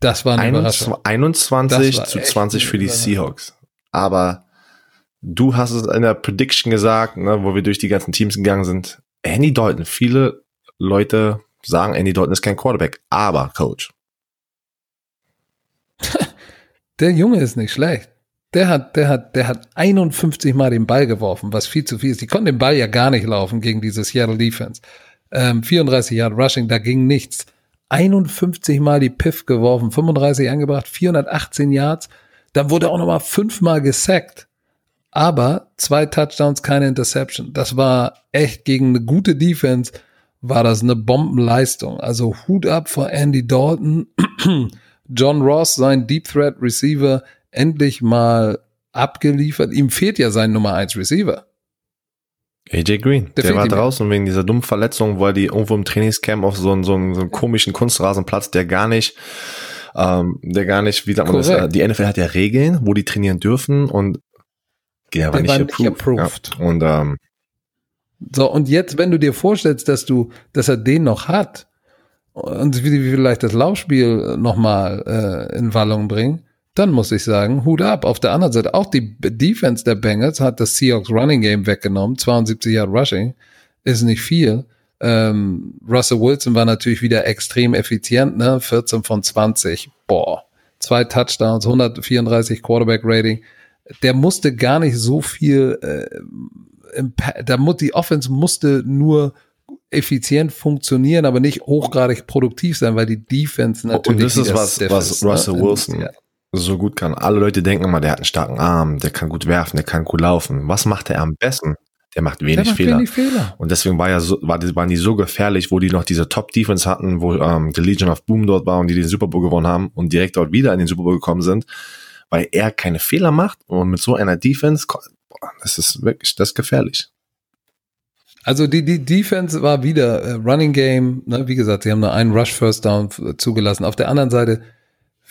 Das war eine Überraschung. 21 Das war zu echt 20 eine für die. Seahawks. Aber du hast es in der Prediction gesagt, ne, wo wir durch die ganzen Teams gegangen sind. Andy Dalton, viele Leute sagen, Andy Dalton ist kein Quarterback. Aber, Coach, (laughs) Der Junge ist nicht schlecht. Der hat, der hat, der hat 51 Mal den Ball geworfen, was viel zu viel ist. Die konnten den Ball ja gar nicht laufen gegen diese Seattle Defense. Ähm, 34 Yard Rushing, da ging nichts. 51 Mal die Piff geworfen, 35 angebracht, 418 Yards. Dann wurde auch nochmal fünfmal gesackt. Aber zwei Touchdowns, keine Interception. Das war echt gegen eine gute Defense, war das eine Bombenleistung. Also Hut ab vor Andy Dalton. (clears throat) John Ross, sein Deep Threat Receiver, endlich mal abgeliefert. Ihm fehlt ja sein Nummer 1 Receiver. AJ Green, Der der, war draußen wegen dieser dummen Verletzung, weil die irgendwo im Trainingscamp auf so einen, so einen, so einen komischen Kunstrasenplatz, der gar nicht, ähm, der gar nicht, wie sagt man das, Korrekt. äh, die NFL hat ja Regeln, wo die trainieren dürfen und der war Der nicht war nicht approved. approved. Ja. Und ähm, So, und jetzt, wenn du dir vorstellst, dass du, dass er den noch hat und wie wie vielleicht das Laufspiel nochmal äh, in Wallung bringen, dann muss ich sagen, Hut ab. Auf der anderen Seite, auch die Defense der Bengals hat das Seahawks Running Game weggenommen, 72 Yard Rushing, ist nicht viel. Ähm, Russell Wilson war natürlich wieder extrem effizient, ne? 14 von 20. Boah. Zwei Touchdowns, 134 Quarterback Rating. Der musste gar nicht so viel äh, im da die Offense musste nur effizient funktionieren, aber nicht hochgradig produktiv sein, weil die Defense natürlich und das ist was, was ne? Russell Wilson ja. So gut kann. Alle Leute denken immer, der hat einen starken Arm, der kann gut werfen, der kann gut laufen. Was macht er am besten? Der macht wenig Der macht Fehler. wenig Fehler. Und deswegen war ja so, war die, waren die so gefährlich, wo die noch diese Top-Defense hatten, wo ähm, die Legion of Boom dort war und die den Super Bowl gewonnen haben und direkt dort wieder in den Super Bowl gekommen sind, weil er keine Fehler macht und mit so einer Defense, boah, das ist wirklich, das ist gefährlich. Also die, die Defense war wieder äh, Running Game, ne? wie gesagt, sie haben nur einen Rush First Down zugelassen. Auf der anderen Seite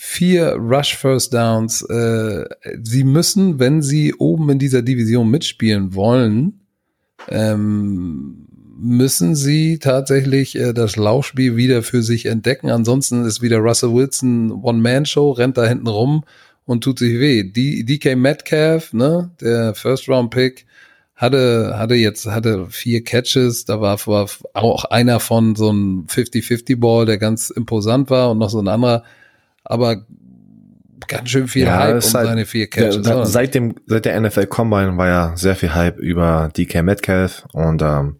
vier Rush First Downs. Äh, sie müssen, wenn sie oben in dieser Division mitspielen wollen, ähm, müssen sie tatsächlich äh, das Laufspiel wieder für sich entdecken. Ansonsten ist wieder Russell Wilson One-Man-Show, rennt da hinten rum und tut sich weh. Die, DK Metcalf, ne, der First-Round-Pick, hatte, hatte jetzt, hatte vier Catches, da war, war auch einer von so einem 50-50-Ball, der ganz imposant war und noch so ein anderer. Aber ganz schön viel Ja, Hype um halt- seine vier Der, Catches. der, oder? seit dem seit der NFL Combine war ja sehr viel Hype über DK Metcalf und ähm,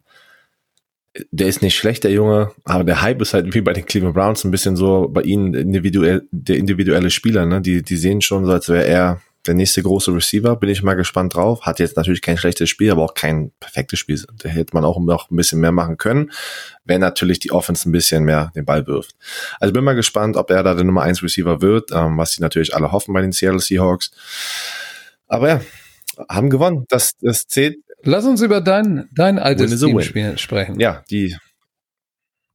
der ist nicht schlecht, der Junge, aber der Hype ist halt wie bei den Cleveland Browns ein bisschen so bei ihnen individuell der individuelle Spieler, ne? Die die sehen schon so, als wäre er der nächste große Receiver. Bin ich mal gespannt drauf. Hat jetzt natürlich kein schlechtes Spiel, aber auch kein perfektes Spiel. Da hätte man auch noch ein bisschen mehr machen können, wenn natürlich die Offense ein bisschen mehr den Ball wirft. Also bin mal gespannt, ob er da der Nummer 1 Receiver wird, ähm, was die natürlich alle hoffen bei den Seattle Seahawks. Aber ja, haben gewonnen. Das, das zählt. Lass uns über dein, dein altes Team win. sprechen. Ja, die,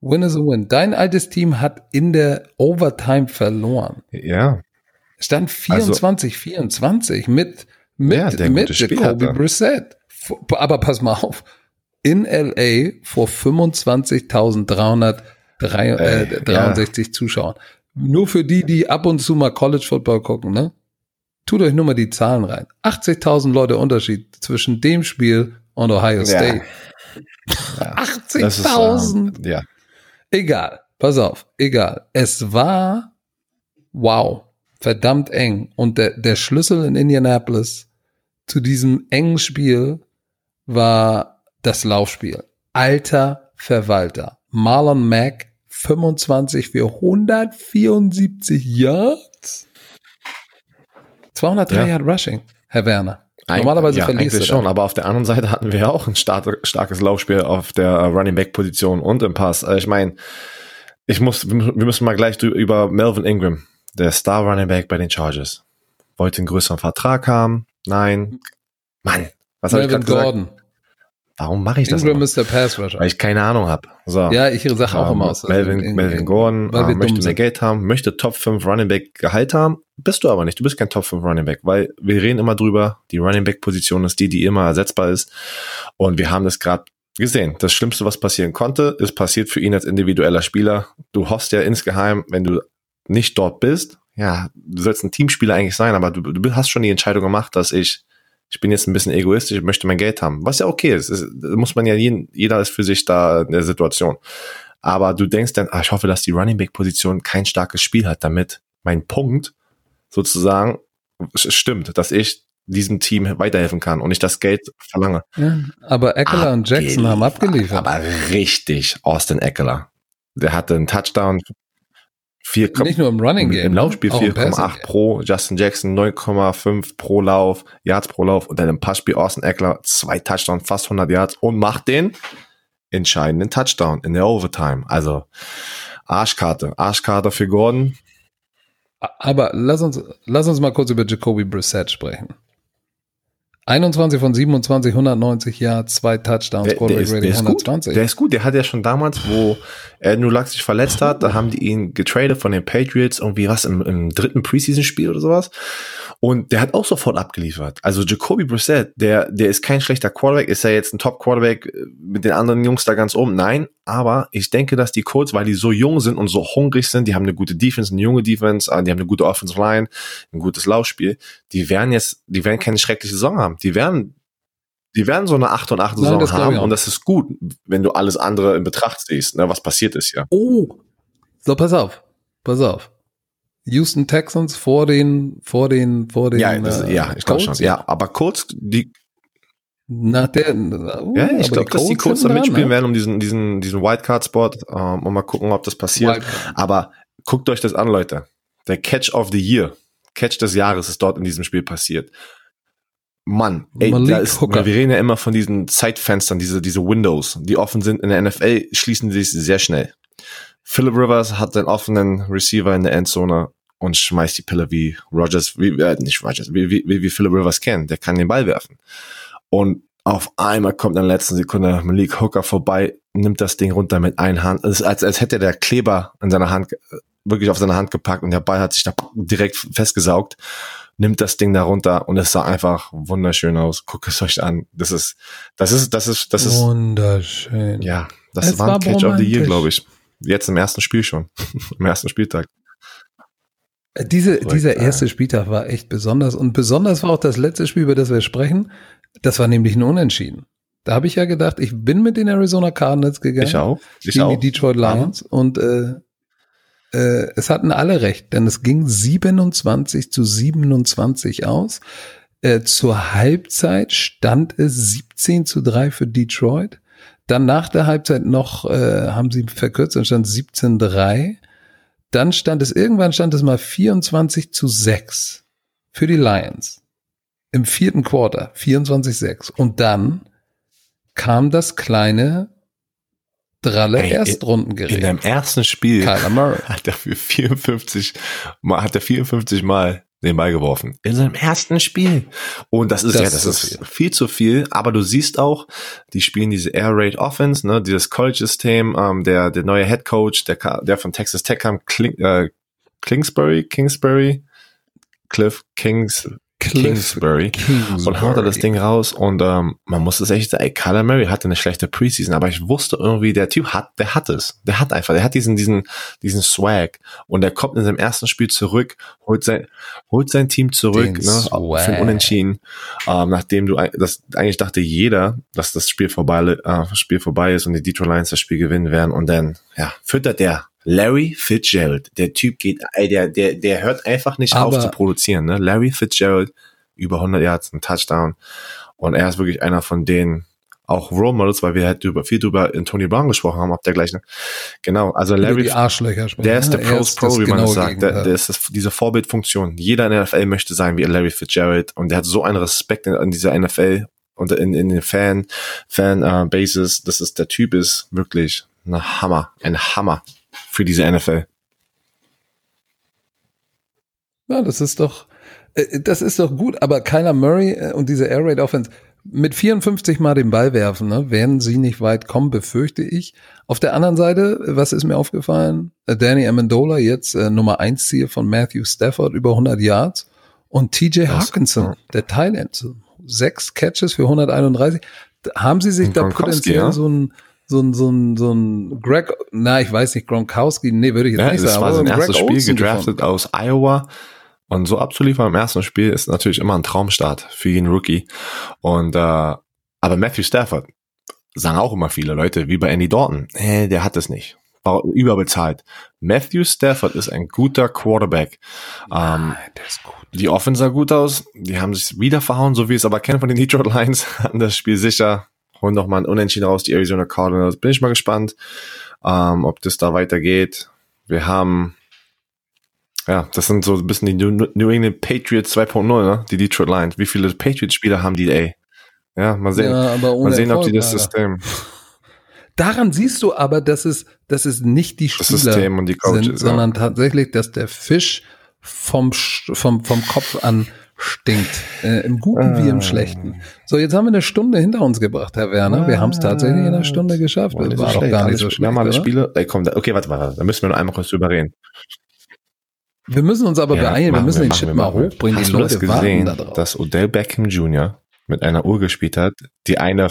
Win is a win. Dein altes Team hat in der Overtime verloren. ja, Stand 24, 24 mit, mit, Ja, mit Jacoby. Brissett. Aber pass mal auf. In LA vor 25.363 äh, 63 Zuschauern. Nur für die, die ab und zu mal College Football gucken, ne? Tut euch nur mal die Zahlen rein. 80.000 Leute Unterschied zwischen dem Spiel und Ohio State. ist, 80.000. ähm, ja, Egal, pass auf, egal. Es war, wow, verdammt eng. Und der, der Schlüssel in Indianapolis zu diesem engen Spiel war das Laufspiel. Alter Verwalter. Marlon Mack, 25 für 174 Yards. 203 Ja. Yard Rushing, Herr Werner. Eig- Normalerweise ja, verlierst du eigentlich da. schon, aber auf der anderen Seite hatten wir ja auch ein stark, starkes Laufspiel auf der äh, Running Back Position und im Pass. Also ich meine, ich muss, wir müssen mal gleich über Melvin Ingram, der Star Running Back bei den Chargers. Wollte einen größeren Vertrag haben? Nein. Mann, was habe ich Melvin gerade gesagt? Gordon. Warum mache ich das? Ingram immer? ist der Pass Rusher. Weil ich keine Ahnung habe. So. Ja, ich sag auch Ähm, immer aus. Melvin, in- in- Melvin in- Gordon äh, möchte mehr. Geld haben, möchte Top 5 Running Back Gehalt haben. Bist du aber nicht. Du bist kein Top 5 Running Back, weil wir reden immer drüber, die Running Back Position ist die, die immer ersetzbar ist. Und wir haben das gerade gesehen. Das Schlimmste, was passieren konnte, ist passiert für ihn als individueller Spieler. Du hoffst ja insgeheim, wenn du nicht dort bist, ja, du sollst ein Teamspieler eigentlich sein, aber du, du hast schon die Entscheidung gemacht, dass ich ich bin jetzt ein bisschen egoistisch, ich möchte mein Geld haben. Was ja okay ist. ist muss man ja jeden, jeder ist für sich da in der Situation. Aber du denkst dann, ah, ich hoffe, dass die Running Back Position kein starkes Spiel hat, damit mein Punkt sozusagen stimmt, dass ich diesem Team weiterhelfen kann und ich das Geld verlange. Ja, aber Eckler und Jackson haben abgeliefert. Aber richtig, Austin Eckler. Der hatte einen Touchdown, 4, Nicht nur im Running Game. im Laufspiel auch im Passing 4,8 Game. pro, Justin Jackson 9,5 pro Lauf, Yards pro Lauf und dann im Passspiel Austin Eckler zwei Touchdowns, fast 100 Yards und macht den entscheidenden Touchdown in der Overtime. Also Arschkarte, Arschkarte für Gordon. Aber lass uns, lass uns mal kurz über Jacoby Brissett sprechen. 21 von 27, 190 Yards, zwei Touchdowns, Der, der, Quarterback ist, der Rating ist gut. 120. Der ist gut. Der hat ja schon damals, wo Andrew Luck sich verletzt hat, da haben die ihn getradet von den Patriots, irgendwie was im, im dritten Preseason-Spiel oder sowas. Und der hat auch sofort abgeliefert. Also Jacoby Brissett, der, der ist kein schlechter Quarterback. Ist er jetzt ein Top-Quarterback äh, mit den anderen Jungs da ganz oben? Nein. Aber ich denke, dass die Colts, weil die so jung sind und so hungrig sind, die haben eine gute Defense, eine junge Defense, äh, die haben eine gute Offensive Line, ein gutes Laufspiel. Die werden jetzt, die werden keine schreckliche Saison haben. Die werden die werden so eine 8 und 8 Nein, Saison ich haben und das ist gut, wenn du alles andere in Betracht ziehst, ne, was passiert ist ja. Oh. So, pass auf. Pass auf. Houston Texans vor den, vor den, vor den. Ja, das, äh, ja, ich glaube schon. Ja, aber Colts, die, Nach der, uh, ja, ich glaube, dass die sind da dran, mitspielen ne? werden um diesen, diesen, diesen Wildcard-Spot ähm, und mal gucken, ob das passiert. Wildcard. Aber guckt euch das an, Leute. Der Catch of the Year, Catch des Jahres ist dort in diesem Spiel passiert. Mann, ey, Malik da ist, Hooker. wir reden ja immer von diesen Zeitfenstern, diese, diese Windows, die offen sind in der NFL, schließen sie sich sehr schnell. Philip Rivers hat den offenen Receiver in der Endzone und schmeißt die Pille wie Rogers, wie, äh, nicht Rogers, wie, wie, wie, wie Philip Rivers kennt. Der kann den Ball werfen. Und auf einmal kommt in der letzten Sekunde Malik Hooker vorbei, nimmt das Ding runter mit einer Hand. Es ist, als, als hätte der Kleber in seiner Hand, äh, wirklich auf seine Hand gepackt und der Ball hat sich da direkt festgesaugt, nimmt das Ding da runter und es sah einfach wunderschön aus. Guckt es euch an. Das ist, das ist, das ist, das ist, Wunderschön. ja, das Es war ein Catch of the Year, glaube ich. Jetzt im ersten Spiel schon. (laughs) Im ersten Spieltag. Äh, Diese, dieser erste Spieltag war echt besonders und besonders war auch das letzte Spiel, über das wir sprechen. Das war nämlich ein Unentschieden. Da habe ich ja gedacht, ich bin mit den Arizona Cardinals gegangen. Ich auch. Ich gegen auch. die Detroit Lions und äh, äh, es hatten alle recht, denn es ging 27 zu 27 aus. Äh, zur Halbzeit stand es 17 zu 3 für Detroit. Dann nach der Halbzeit noch äh, haben sie verkürzt, dann stand 17 3. Dann stand es, irgendwann stand es mal 24 zu 6 für die Lions. Im vierten Quarter, 24-6. Und dann kam das kleine Dralle Ey, Erstrundengerät. In deinem ersten Spiel (laughs) hat er für 54 mal, hat er 54 Mal den Ball geworfen. In seinem ersten Spiel. Und das ist Das ja, das ist ist viel. viel zu viel. Aber du siehst auch, die spielen diese Air Raid Offense, ne, dieses College-System, ähm, der, der neue Head Coach, der, der von Texas Tech kam, Kling, äh, Kingsbury, Kingsbury, Cliff Kings, Kingsbury. Und haut er das Ding raus und ähm, man muss es echt sagen, ey, Kyler Murray hatte eine schlechte Preseason, aber ich wusste irgendwie, der Typ hat, der hat es. Der hat einfach, der hat diesen, diesen, diesen Swag und der kommt in seinem ersten Spiel zurück, holt sein, holt sein Team zurück, Den ne, für Swag. ein Unentschieden, ähm, nachdem du, das, eigentlich dachte jeder, dass das Spiel vorbei, äh, Spiel vorbei ist und die Detroit Lions das Spiel gewinnen werden und dann, ja, füttert der Larry Fitzgerald. Der Typ geht, ey, der, der, der hört einfach nicht auf Aber- zu produzieren, ne? Larry Fitzgerald, über 100 Yards, ein Touchdown. Und er ist wirklich einer von denen, auch Role Models, weil wir halt über, viel drüber in Tony Brown gesprochen haben, ob der gleichen. Genau, also Larry, sprechen. der ist der Er Pros Pro, wie man das genaue sagt. Der, der ist das, diese Vorbildfunktion. Jeder in der NFL möchte sein wie Larry Fitzgerald und der hat so einen Respekt in, in dieser NFL und in, in den Fan, Fan, äh, Bases. Das ist, der Typ ist wirklich ein Hammer, ein Hammer für diese NFL. Ja, das ist doch, äh, das ist doch gut, aber Kyler Murray äh, und diese Air Raid Offense mit 54 Mal den Ball werfen, ne, werden sie nicht weit kommen, befürchte ich. Auf der anderen Seite, was ist mir aufgefallen? Äh, Danny Amendola jetzt äh, Nummer 1 Ziel von Matthew Stafford über 100 Yards und TJ Hawkinson, der Thailand, sechs Catches für 131. Da Haben sie sich Und da potenziell ja? so ein so ein, so ein, so ein Greg, na, ich weiß nicht, Gronkowski, nee, würde ich jetzt Ja, nicht das sagen. war aber sein erstes Greg Spiel, Olsen gedraftet aus Iowa. Und so abzuliefern im ersten Spiel ist natürlich immer ein Traumstart für jeden Rookie. Und äh, aber Matthew Stafford sagen auch immer viele Leute, wie bei Andy Dalton, äh, der hat es nicht. War überbezahlt. Matthew Stafford ist ein guter Quarterback. Ähm, Nein, der ist gut. die Offense sah gut aus. Die haben sich wieder verhauen, so wie es aber kennen von den Detroit Lions. (laughs) Hatten das Spiel sicher. Holen noch mal ein Unentschieden raus, die Arizona Cardinals. Bin ich mal gespannt, ähm, ob das da weitergeht. Wir haben, ja, das sind so ein bisschen die New, England Patriots 2.0, ne? Die Detroit Lions. Wie viele Patriots-Spieler haben die, ey? Ja, mal sehen. Ja, mal sehen, ob die das. System, Daran siehst du aber, dass es, dass es nicht die das Spieler System und die Coaches, sind, ja. sondern tatsächlich, dass der Fisch vom, vom, vom Kopf an stinkt. Äh, Im Guten wie im Ah. Schlechten. So, jetzt haben wir eine Stunde hinter uns gebracht, Herr Werner. Wir haben es tatsächlich in einer Stunde geschafft. War Das nicht so war doch gar Alle nicht so Wir schlecht. haben alle Oder? Spiele. Ey, komm, da, okay, warte mal, da müssen wir noch einmal kurz drüber reden. Wir müssen uns aber Ja, beeilen. Wir müssen den Shit wir, mal machen wir. hochbringen. Hast die du Leute das warten gesehen, da dass Odell Beckham Jr. mit einer Uhr gespielt hat, die eine,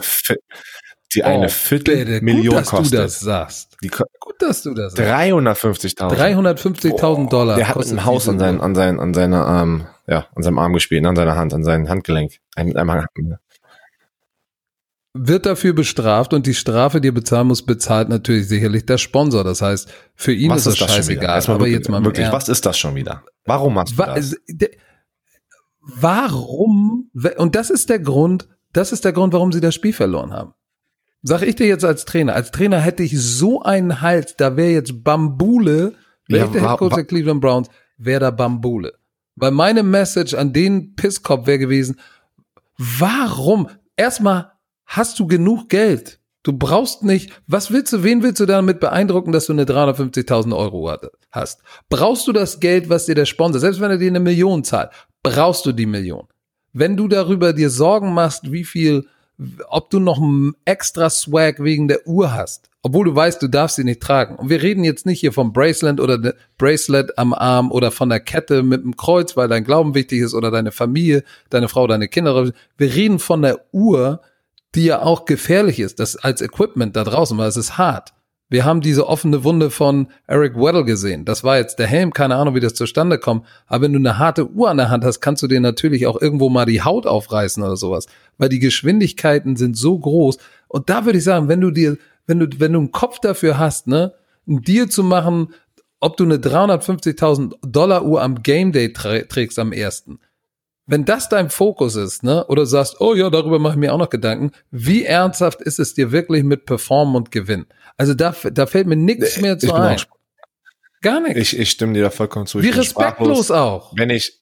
die eine Oh, Viertel bitte. Million Gut, dass kostet. du das sagst. Die Gut, dass du das sagst. 350.000. 350.000 Dollar. Der hat kostet einem Haus an seinen, an seinen, an seiner, ähm, ja, an seinem Arm gespielt, ne, an seiner Hand, an seinem Handgelenk. Ein, einem, wird dafür bestraft und die Strafe, die er bezahlen muss, bezahlt natürlich sicherlich der Sponsor. Das heißt, für ihn was ist ist das das scheißegal. Aber wirklich, jetzt mal wirklich, was ist das schon wieder? Warum machst du Wa- das? Warum? Und das ist der Grund, das ist der Grund, warum sie das Spiel verloren haben. Sag ich dir jetzt als Trainer. Als Trainer hätte ich so einen Hals, da wäre jetzt Bambule, wäre Ja, ich der wa- Head Coach wa- der Cleveland Browns, wäre da Bambule. Weil meine Message an den Pisskopf wäre gewesen, warum? Erstmal hast du genug Geld. Du brauchst nicht, was willst du, wen willst du damit beeindrucken, dass du eine 350.000 Euro hast? Brauchst du das Geld, was dir der Sponsor, selbst wenn er dir eine Million zahlt, brauchst du die Million. Wenn du darüber dir Sorgen machst, wie viel, ob du noch extra Swag wegen der Uhr hast, obwohl du weißt, du darfst sie nicht tragen. Und wir reden jetzt nicht hier vom Bracelet oder de- Bracelet am Arm oder von der Kette mit dem Kreuz, weil dein Glauben wichtig ist oder deine Familie, deine Frau, deine Kinder. Wir reden von der Uhr, die ja auch gefährlich ist, das als Equipment da draußen, weil es ist hart. Wir haben diese offene Wunde von Eric Weddle gesehen. Das war jetzt der Helm, keine Ahnung, wie das zustande kommt. Aber wenn du eine harte Uhr an der Hand hast, kannst du dir natürlich auch irgendwo mal die Haut aufreißen oder sowas. Weil die Geschwindigkeiten sind so groß. Und da würde ich sagen, wenn du dir, wenn du, wenn du einen Kopf dafür hast, ne, einen Deal zu machen, ob du eine 350.000 Dollar Uhr am Game Day trä- trägst am ersten. Wenn das dein Fokus ist, ne, oder sagst, oh ja, darüber mache ich mir auch noch Gedanken, wie ernsthaft ist es dir wirklich mit Performen und Gewinn? Also da, da fällt mir nichts mehr zu Ich ein. Gar nichts. ich, ich stimme dir da vollkommen zu. Wie respektlos auch. Wenn ich,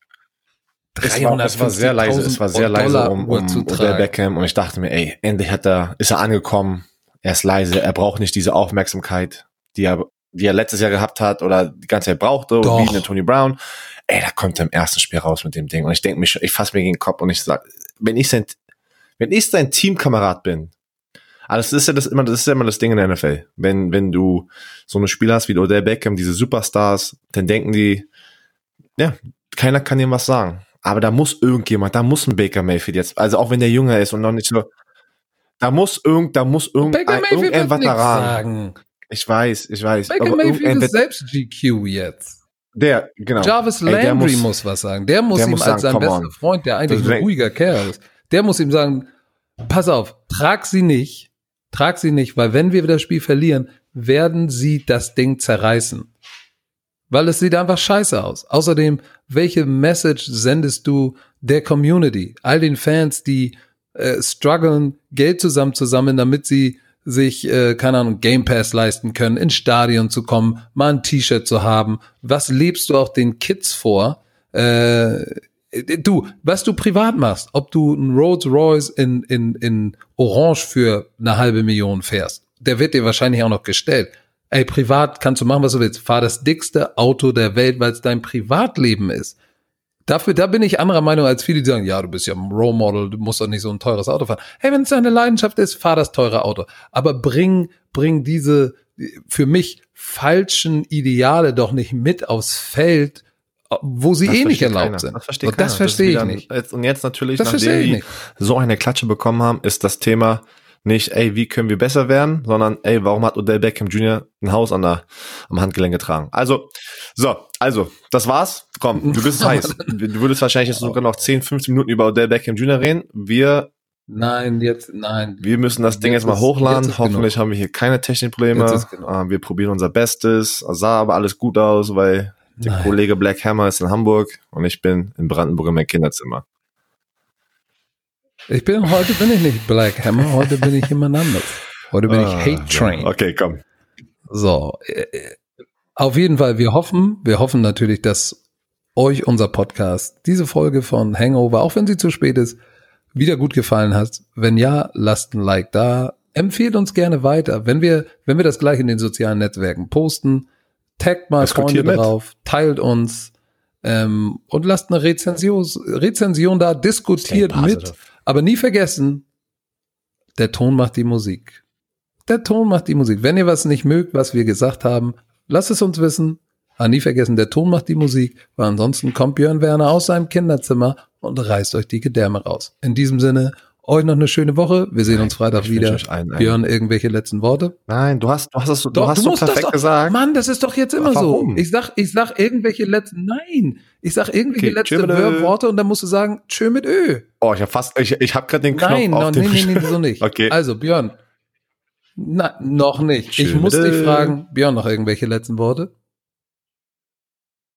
es war, es war sehr leise, es war sehr leise um, um tragen. Beckham und ich dachte mir, ey, endlich hat er, ist er angekommen, er ist leise, er braucht nicht diese Aufmerksamkeit, die er, die er letztes Jahr gehabt hat oder die ganze Zeit brauchte, Doch. wie eine Tony Brown. Ey, da kommt er im ersten Spiel raus mit dem Ding und ich denke mir, schon- ich fasse mir gegen den Kopf und ich sag, wenn ich sein, wenn ich sein Teamkamerad bin, aber das ist ja das immer, das ist ja immer das Ding in der NFL. Wenn, wenn du so eine Spieler hast wie Odell Beckham, diese Superstars, dann denken die, ja, keiner kann ihm was sagen. Aber da muss irgendjemand, da muss ein Baker Mayfield jetzt, also auch wenn der jünger ist und noch nicht so, da muss irgend, da muss irgendein, Baker Mayfield irgendein Veteran. sagen. Ich weiß, ich weiß. Baker Mayfield ist selbst GQ jetzt. der, genau. Jarvis Ey, Landry muss- muss, was sagen. Der muss der ihm muss als sagen, sein bester on. Freund, der eigentlich Das ein ruhiger Kerl ist, der muss ihm sagen, pass auf, trag sie nicht, trag sie nicht, weil wenn wir das Spiel verlieren, werden sie das Ding zerreißen. Weil es sieht einfach scheiße aus. Außerdem, welche Message sendest du der Community, all den Fans, die äh, strugglen, Geld zusammen zusammen, damit sie sich, äh, keine Ahnung, Game Pass leisten können, ins Stadion zu kommen, mal ein T-Shirt zu haben. Was lebst du auch den Kids vor? Äh, du, was du privat machst, ob du ein Rolls Royce in, in, in Orange für eine halbe Million fährst, der wird dir wahrscheinlich auch noch gestellt. Ey, privat kannst du machen, was du willst. Fahr das dickste Auto der Welt, weil es dein Privatleben ist. Dafür, da bin ich anderer Meinung als viele, die sagen, ja, du bist ja ein Role Model, du musst doch nicht so ein teures Auto fahren. Hey, wenn es deine Leidenschaft ist, fahr das teure Auto. Aber bring, bring diese für mich falschen Ideale doch nicht mit aufs Feld, wo sie Das eh nicht erlaubt keiner. sind. Das versteht Und das verstehe ist ich nicht. Jetzt, und jetzt natürlich, Das nachdem verstehe die so eine Klatsche bekommen haben, ist das Thema nicht, ey, wie können wir besser werden, sondern, ey, warum hat Odell Beckham Jr. ein Haus an der, am Handgelenk getragen? Also, so, also, das war's. Komm, du bist (laughs) heiß. Du würdest wahrscheinlich jetzt sogar noch 10, 15 Minuten über Odell Beckham Jr. reden. Wir, Nein, jetzt, nein. wir müssen das Ding Jetzt jetzt mal hochladen. jetzt Hoffentlich genug. haben wir hier keine Technikprobleme. Jetzt ist genug. Äh, wir probieren unser Bestes. Sah aber alles gut aus, weil der Nein. Kollege Black Hammer ist in Hamburg und ich bin in Brandenburg in meinem Kinderzimmer. Ich bin, heute bin ich nicht Black Hammer, heute bin ich jemand anderes. Heute bin Ah, ich Hate Train. ja. Okay, komm. So, äh, auf jeden Fall, wir hoffen, wir hoffen natürlich, dass euch unser Podcast, diese Folge von Hangover, auch wenn sie zu spät ist, wieder gut gefallen hat. Wenn ja, lasst ein Like da. Empfehlt uns gerne weiter. Wenn wir, wenn wir das gleich in den sozialen Netzwerken posten, taggt mal Freunde drauf, teilt uns ähm, und lasst eine Rezension, Rezension da, diskutiert mit. positive. Aber nie vergessen, der Ton macht die Musik. Der Ton macht die Musik. Wenn ihr was nicht mögt, was wir gesagt haben, lasst es uns wissen. Aber nie vergessen, der Ton macht die Musik, weil ansonsten kommt Björn Werner aus seinem Kinderzimmer und reißt euch die Gedärme raus. In diesem Sinne, euch noch eine schöne Woche. Wir sehen uns Freitag ich wieder. allen einen- Björn, irgendwelche letzten Worte? Nein, du hast, du hast es, so- du Doch, hast so musst das perfekt doch- gesagt. Mann, das ist doch jetzt immer Warum? so. Ich sag, ich sag irgendwelche letzten, nein, ich sag irgendwelche Okay, letzte tschö mit Ö. Worte und dann musst du sagen, tschö mit Ö. Oh, ich hab fast, ich, ich hab gerade den Knopf Nein, auf no, dem nee, nee, nee, so nicht. (laughs) Okay. Also, Björn. Na, noch nicht. ich Schön muss dich fragen, Björn, noch irgendwelche letzten Worte?